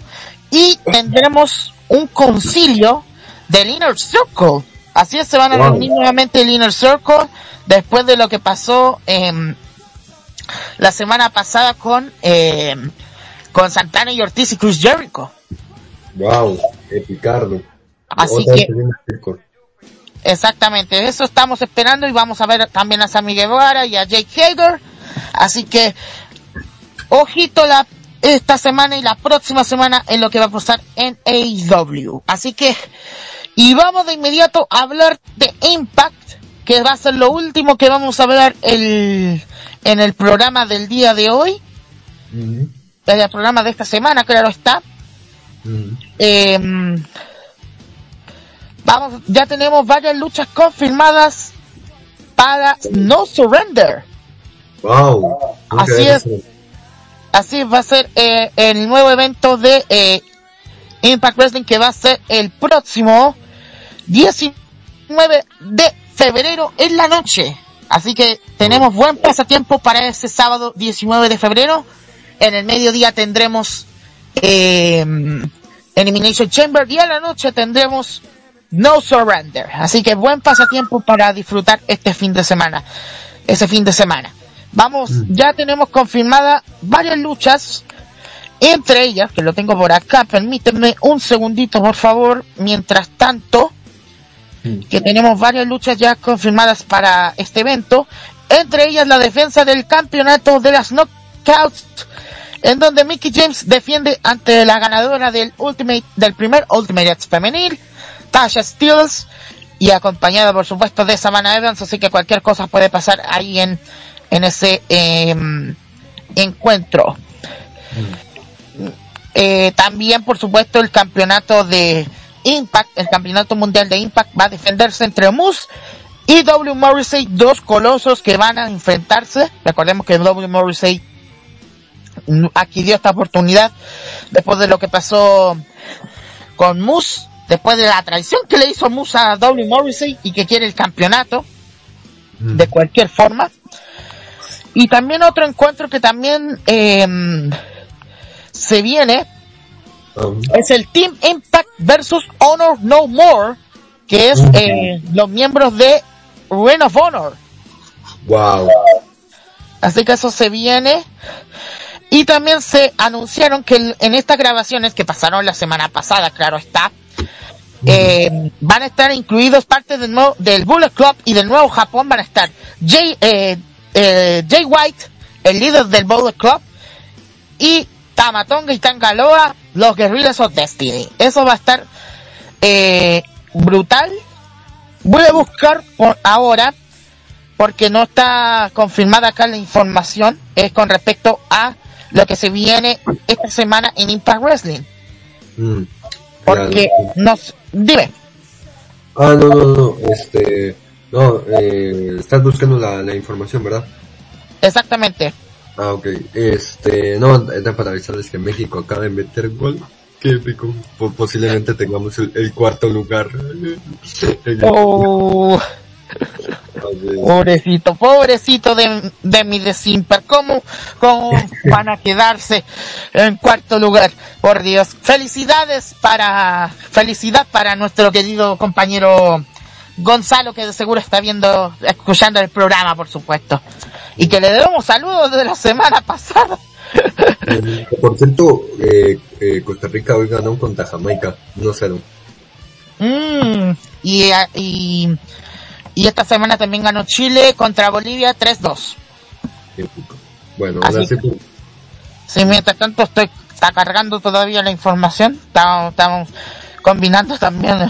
Y tendremos un concilio del Inner Circle. Así es, se van a Wow. reunir nuevamente el Inner Circle después de lo que pasó em, la semana pasada con, em, con Santana y Ortiz y Chris Jericho. wow, epicardo. Así Otra que-. Exactamente, eso estamos esperando y vamos a ver también a Sammy Guevara y a Jake Hager. Así que, ojito la, esta semana y la próxima semana en lo que va a pasar en AEW. Así que, y vamos de inmediato a hablar de Impact, que va a ser lo último que vamos a hablar el, en el programa del día de hoy, en el programa de esta semana, claro está. Eh, vamos, ya tenemos varias luchas confirmadas para No Surrender. Wow. Así es. Así va a ser eh, el nuevo evento de eh, Impact Wrestling que va a ser el próximo 19 de febrero en la noche. Así que tenemos buen pasatiempo para ese sábado 19 de febrero. En el mediodía tendremos eh, Elimination Chamber y a la noche tendremos No Surrender. Así que buen pasatiempo para disfrutar este fin de semana. ese fin de semana. Vamos, Mm. ya tenemos confirmadas varias luchas, entre ellas, que lo tengo por acá, permítanme un segundito por favor, mientras tanto, Mm. que tenemos varias luchas ya confirmadas para este evento, entre ellas la defensa del campeonato de las knockouts, en donde Mickey James defiende ante la ganadora del Ultimate, del primer Ultimate femenil, Tasha Steels, y acompañada por supuesto de Savannah Evans, así que cualquier cosa puede pasar ahí en, en ese em, encuentro. Eh, también, por supuesto, el campeonato de Impact, el campeonato mundial de Impact va a defenderse entre Moose y W. Morrissey, dos colosos que van a enfrentarse. Recordemos que W. Morrissey adquirió esta oportunidad después de lo que pasó con Moose, después de la traición que le hizo Moose a W. Morrissey y que quiere el campeonato Mm. de cualquier forma. Y también otro encuentro que también em, se viene es el Team Impact versus Honor No More, que es eh, los miembros de Ring of Honor. wow. Así que eso se viene. Y también se anunciaron que en estas grabaciones que pasaron la semana pasada, claro está, eh, van a estar incluidos parte del, nuevo, del Bullet Club y del Nuevo Japón van a estar Jay, eh, eh, Jay White, el líder del Bullet Club, y Tamatonga y Tangaloa, los Guerrillas of Destiny. Eso va a estar eh, brutal. Voy a buscar por ahora, porque no está confirmada acá la información, es con respecto a lo que se viene esta semana en Impact Wrestling. Mm. Porque Claro. nos... Dime. Ah, no, no, no, este, no, eh, estás buscando la, la información, ¿verdad? Exactamente. Ah, ok, este, no, era para avisarles que México acaba de meter gol, qué épico, Po- posiblemente tengamos el, el cuarto lugar. Oh, pobrecito, pobrecito de, de mi desimper. ¿Cómo, ¿Cómo van a quedarse en cuarto lugar? Por Dios. Felicidades para, felicidad para nuestro querido compañero Gonzalo, que de seguro está viendo, escuchando el programa, por supuesto. Y que le debemos saludos de la semana pasada. eh, por cierto, eh, eh, Costa Rica hoy ganó contra Jamaica, 1-0. Mm, y, ah, y, y esta semana también ganó Chile contra Bolivia 3-2. Épico. Bueno, ahora sí, que- Sí, mientras tanto estoy está cargando todavía la información. Estamos, estamos combinando también.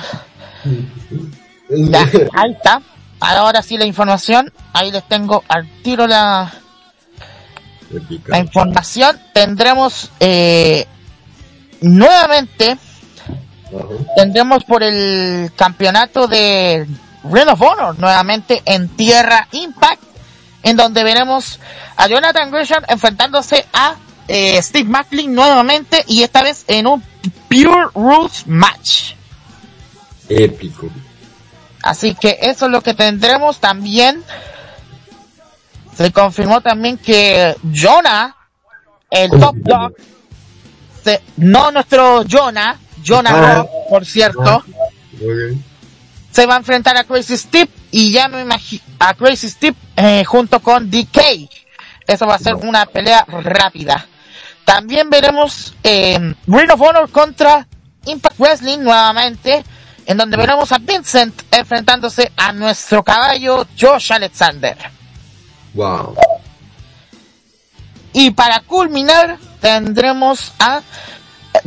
Ya, ahí está. Ahora sí la información. Ahí les tengo al tiro la, información. Tendremos eh, nuevamente tendremos por el campeonato de Ring of Honor nuevamente en Tierra Impact, en donde veremos a Jonathan Gresham enfrentándose a eh, Steve Macklin nuevamente y esta vez en un Pure Rules match. Épico. Así que eso es lo que tendremos también. Se confirmó también que Jonah, el top dog, se- no nuestro Jonah, Jonah Ah. Rock, por cierto, Ah. Se va a enfrentar a Crazy Steve y ya me imagino a Crazy Steve eh, junto con DK. Eso va a ser una pelea rápida. También veremos eh, Ring of Honor contra Impact Wrestling nuevamente, en donde veremos a Vincent enfrentándose a nuestro caballo Josh Alexander. Wow. Y para culminar, tendremos a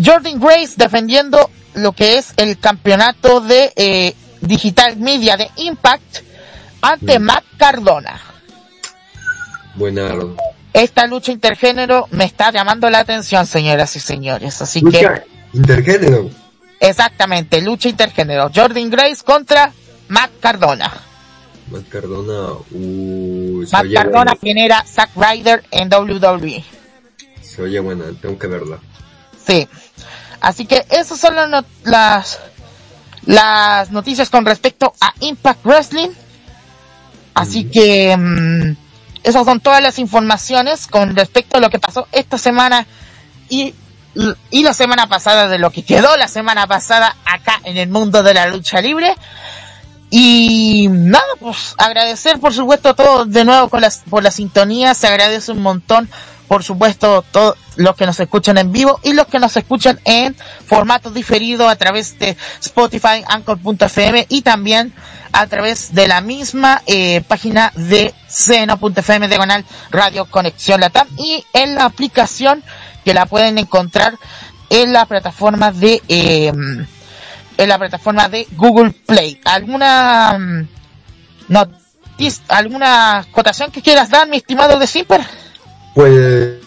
Jordan Grace defendiendo lo que es el campeonato de eh, Digital Media de Impact ante Mm. Matt Cardona. Buenardo. Esta lucha intergénero me está llamando la atención, señoras y señores. Así que, Lucha intergénero. Exactamente, lucha intergénero. Jordan Grace contra Matt Cardona. Matt Cardona, uh, Matt Cardona, buena. quien era Zack Ryder en. WWE. Se oye buena, tengo que verla. Sí. Así que esas son las, las noticias con respecto a Impact Wrestling. Así que mm, esas son todas las informaciones con respecto a lo que pasó esta semana y, y la semana pasada, de lo que quedó la semana pasada acá en el mundo de la lucha libre. Y nada, pues agradecer por supuesto a todos de nuevo por la, por la sintonía, se agradece un montón, por supuesto, todos los que nos escuchan en vivo y los que nos escuchan en formato diferido a través de Spotify, Anchor.fm y también a través de la misma eh, página de seno.fm diagonal Radio Conexión Latam y en la aplicación que la pueden encontrar en la plataforma de eh, en la plataforma de Google Play. ¿Alguna mm, noticia, alguna cotación que quieras dar, mi estimado de Simper? Pues,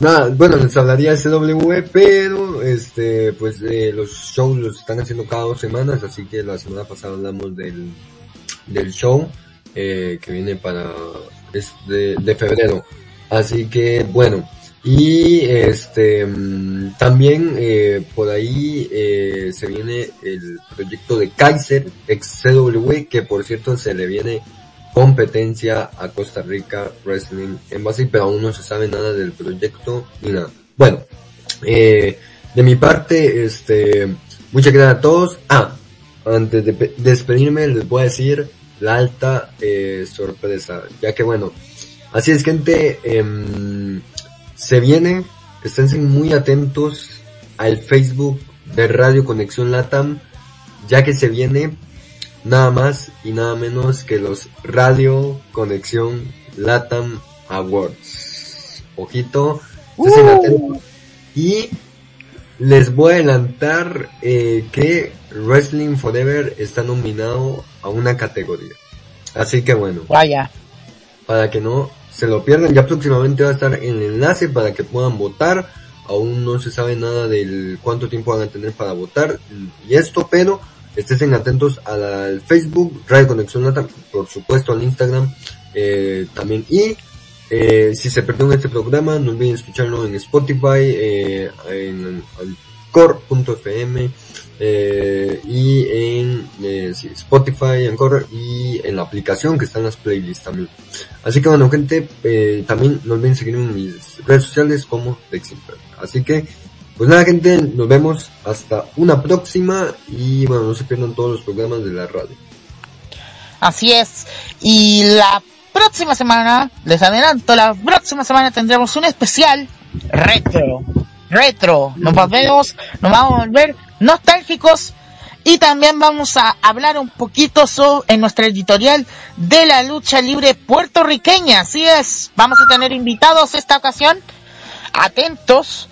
nada, bueno, les hablaría SW, pero este, pues eh, los shows los están haciendo cada dos semanas, así que la semana pasada hablamos del, del show eh, que viene para es de, de febrero. Así que bueno, y este mm, también eh, por ahí eh, se viene el proyecto de Kaiser XCW, que por cierto se le viene competencia a Costa Rica Wrestling en base, pero aún no se sabe nada del proyecto ni nada. Bueno, eh, de mi parte, este, muchas gracias a todos. Ah, antes de despedirme les voy a decir la alta eh, sorpresa, ya que bueno, así es gente, eh, se viene, esténse muy atentos al Facebook de Radio Conexión Latam, ya que se viene nada más y nada menos que los Radio Conexión Latam Awards. Ojito, estén uh. atentos. Y les voy a adelantar eh, que Wrestling Forever está nominado a una categoría. Así que bueno. Vaya. Para que no se lo pierden. Ya próximamente va a estar el enlace para que puedan votar. Aún no se sabe nada del cuánto tiempo van a tener para votar y esto, pero estén atentos al Facebook, Radio Conexión por supuesto al Instagram eh, también. Y eh, si se perdieron este programa, no olviden escucharlo en Spotify, eh, en core.fm eh, y en eh, Spotify, Encore y en la aplicación que están las playlists también. Así que bueno gente, eh, también no olviden seguirme en mis redes sociales como Teximper. Así que pues nada gente, nos vemos hasta una próxima y bueno, no se pierdan todos los programas de la radio. Así es, y la próxima semana, les adelanto, la próxima semana tendremos un especial retro retro. Nos volvemos, nos vamos a volver nostálgicos y también vamos a hablar un poquito sobre, en nuestra editorial de la lucha libre puertorriqueña. Así es, vamos a tener invitados esta ocasión. Atentos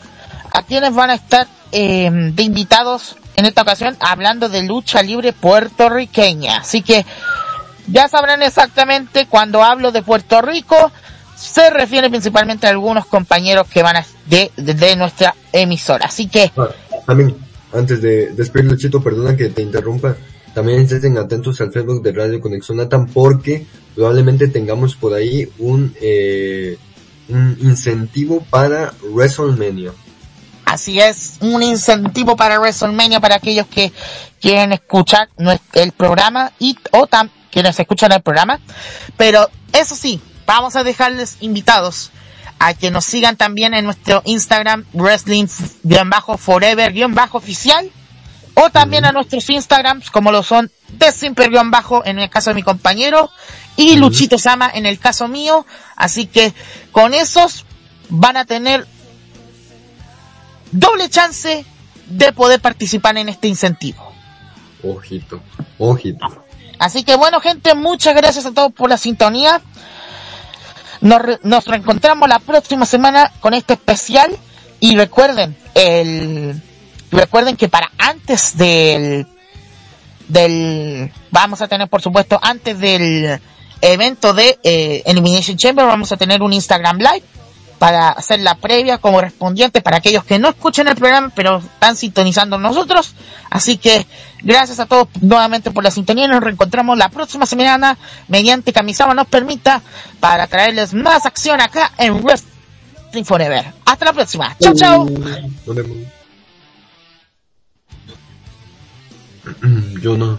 a quienes van a estar eh, de invitados en esta ocasión hablando de lucha libre puertorriqueña. Así que ya sabrán exactamente cuando hablo de Puerto Rico se refiere principalmente a algunos compañeros que van a, de, de, nuestra emisora. Así que... Ah, también, antes de despedir Luchito, perdona que te interrumpa, también estén atentos al Facebook de Radio Conexión Latam porque probablemente tengamos por ahí un, eh, un incentivo para WrestleMania. Así es, un incentivo para WrestleMania para aquellos que quieren escuchar el programa y o tam, quienes escuchan el programa. Pero eso sí, vamos a dejarles invitados a que nos sigan también en nuestro Instagram wrestling-forever-oficial o también a nuestros Instagrams como lo son Desimper-bajo en el caso de mi compañero y Luchito Sama en el caso mío. Así que con esos van a tener doble chance de poder participar en este incentivo. Ojito, ojito. Así que bueno gente, muchas gracias a todos por la sintonía. Nos, nos reencontramos la próxima semana con este especial y recuerden, el, recuerden que para antes del, del, vamos a tener por supuesto antes del evento de eh, Elimination Chamber vamos a tener un Instagram Live para hacer la previa como correspondiente para aquellos que no escuchen el programa pero están sintonizando nosotros. Así que gracias a todos nuevamente por la sintonía. Nos reencontramos la próxima semana mediante Camisama nos permita para traerles más acción acá en Wrestling Forever. Hasta la próxima. Chao, chao. Yo no.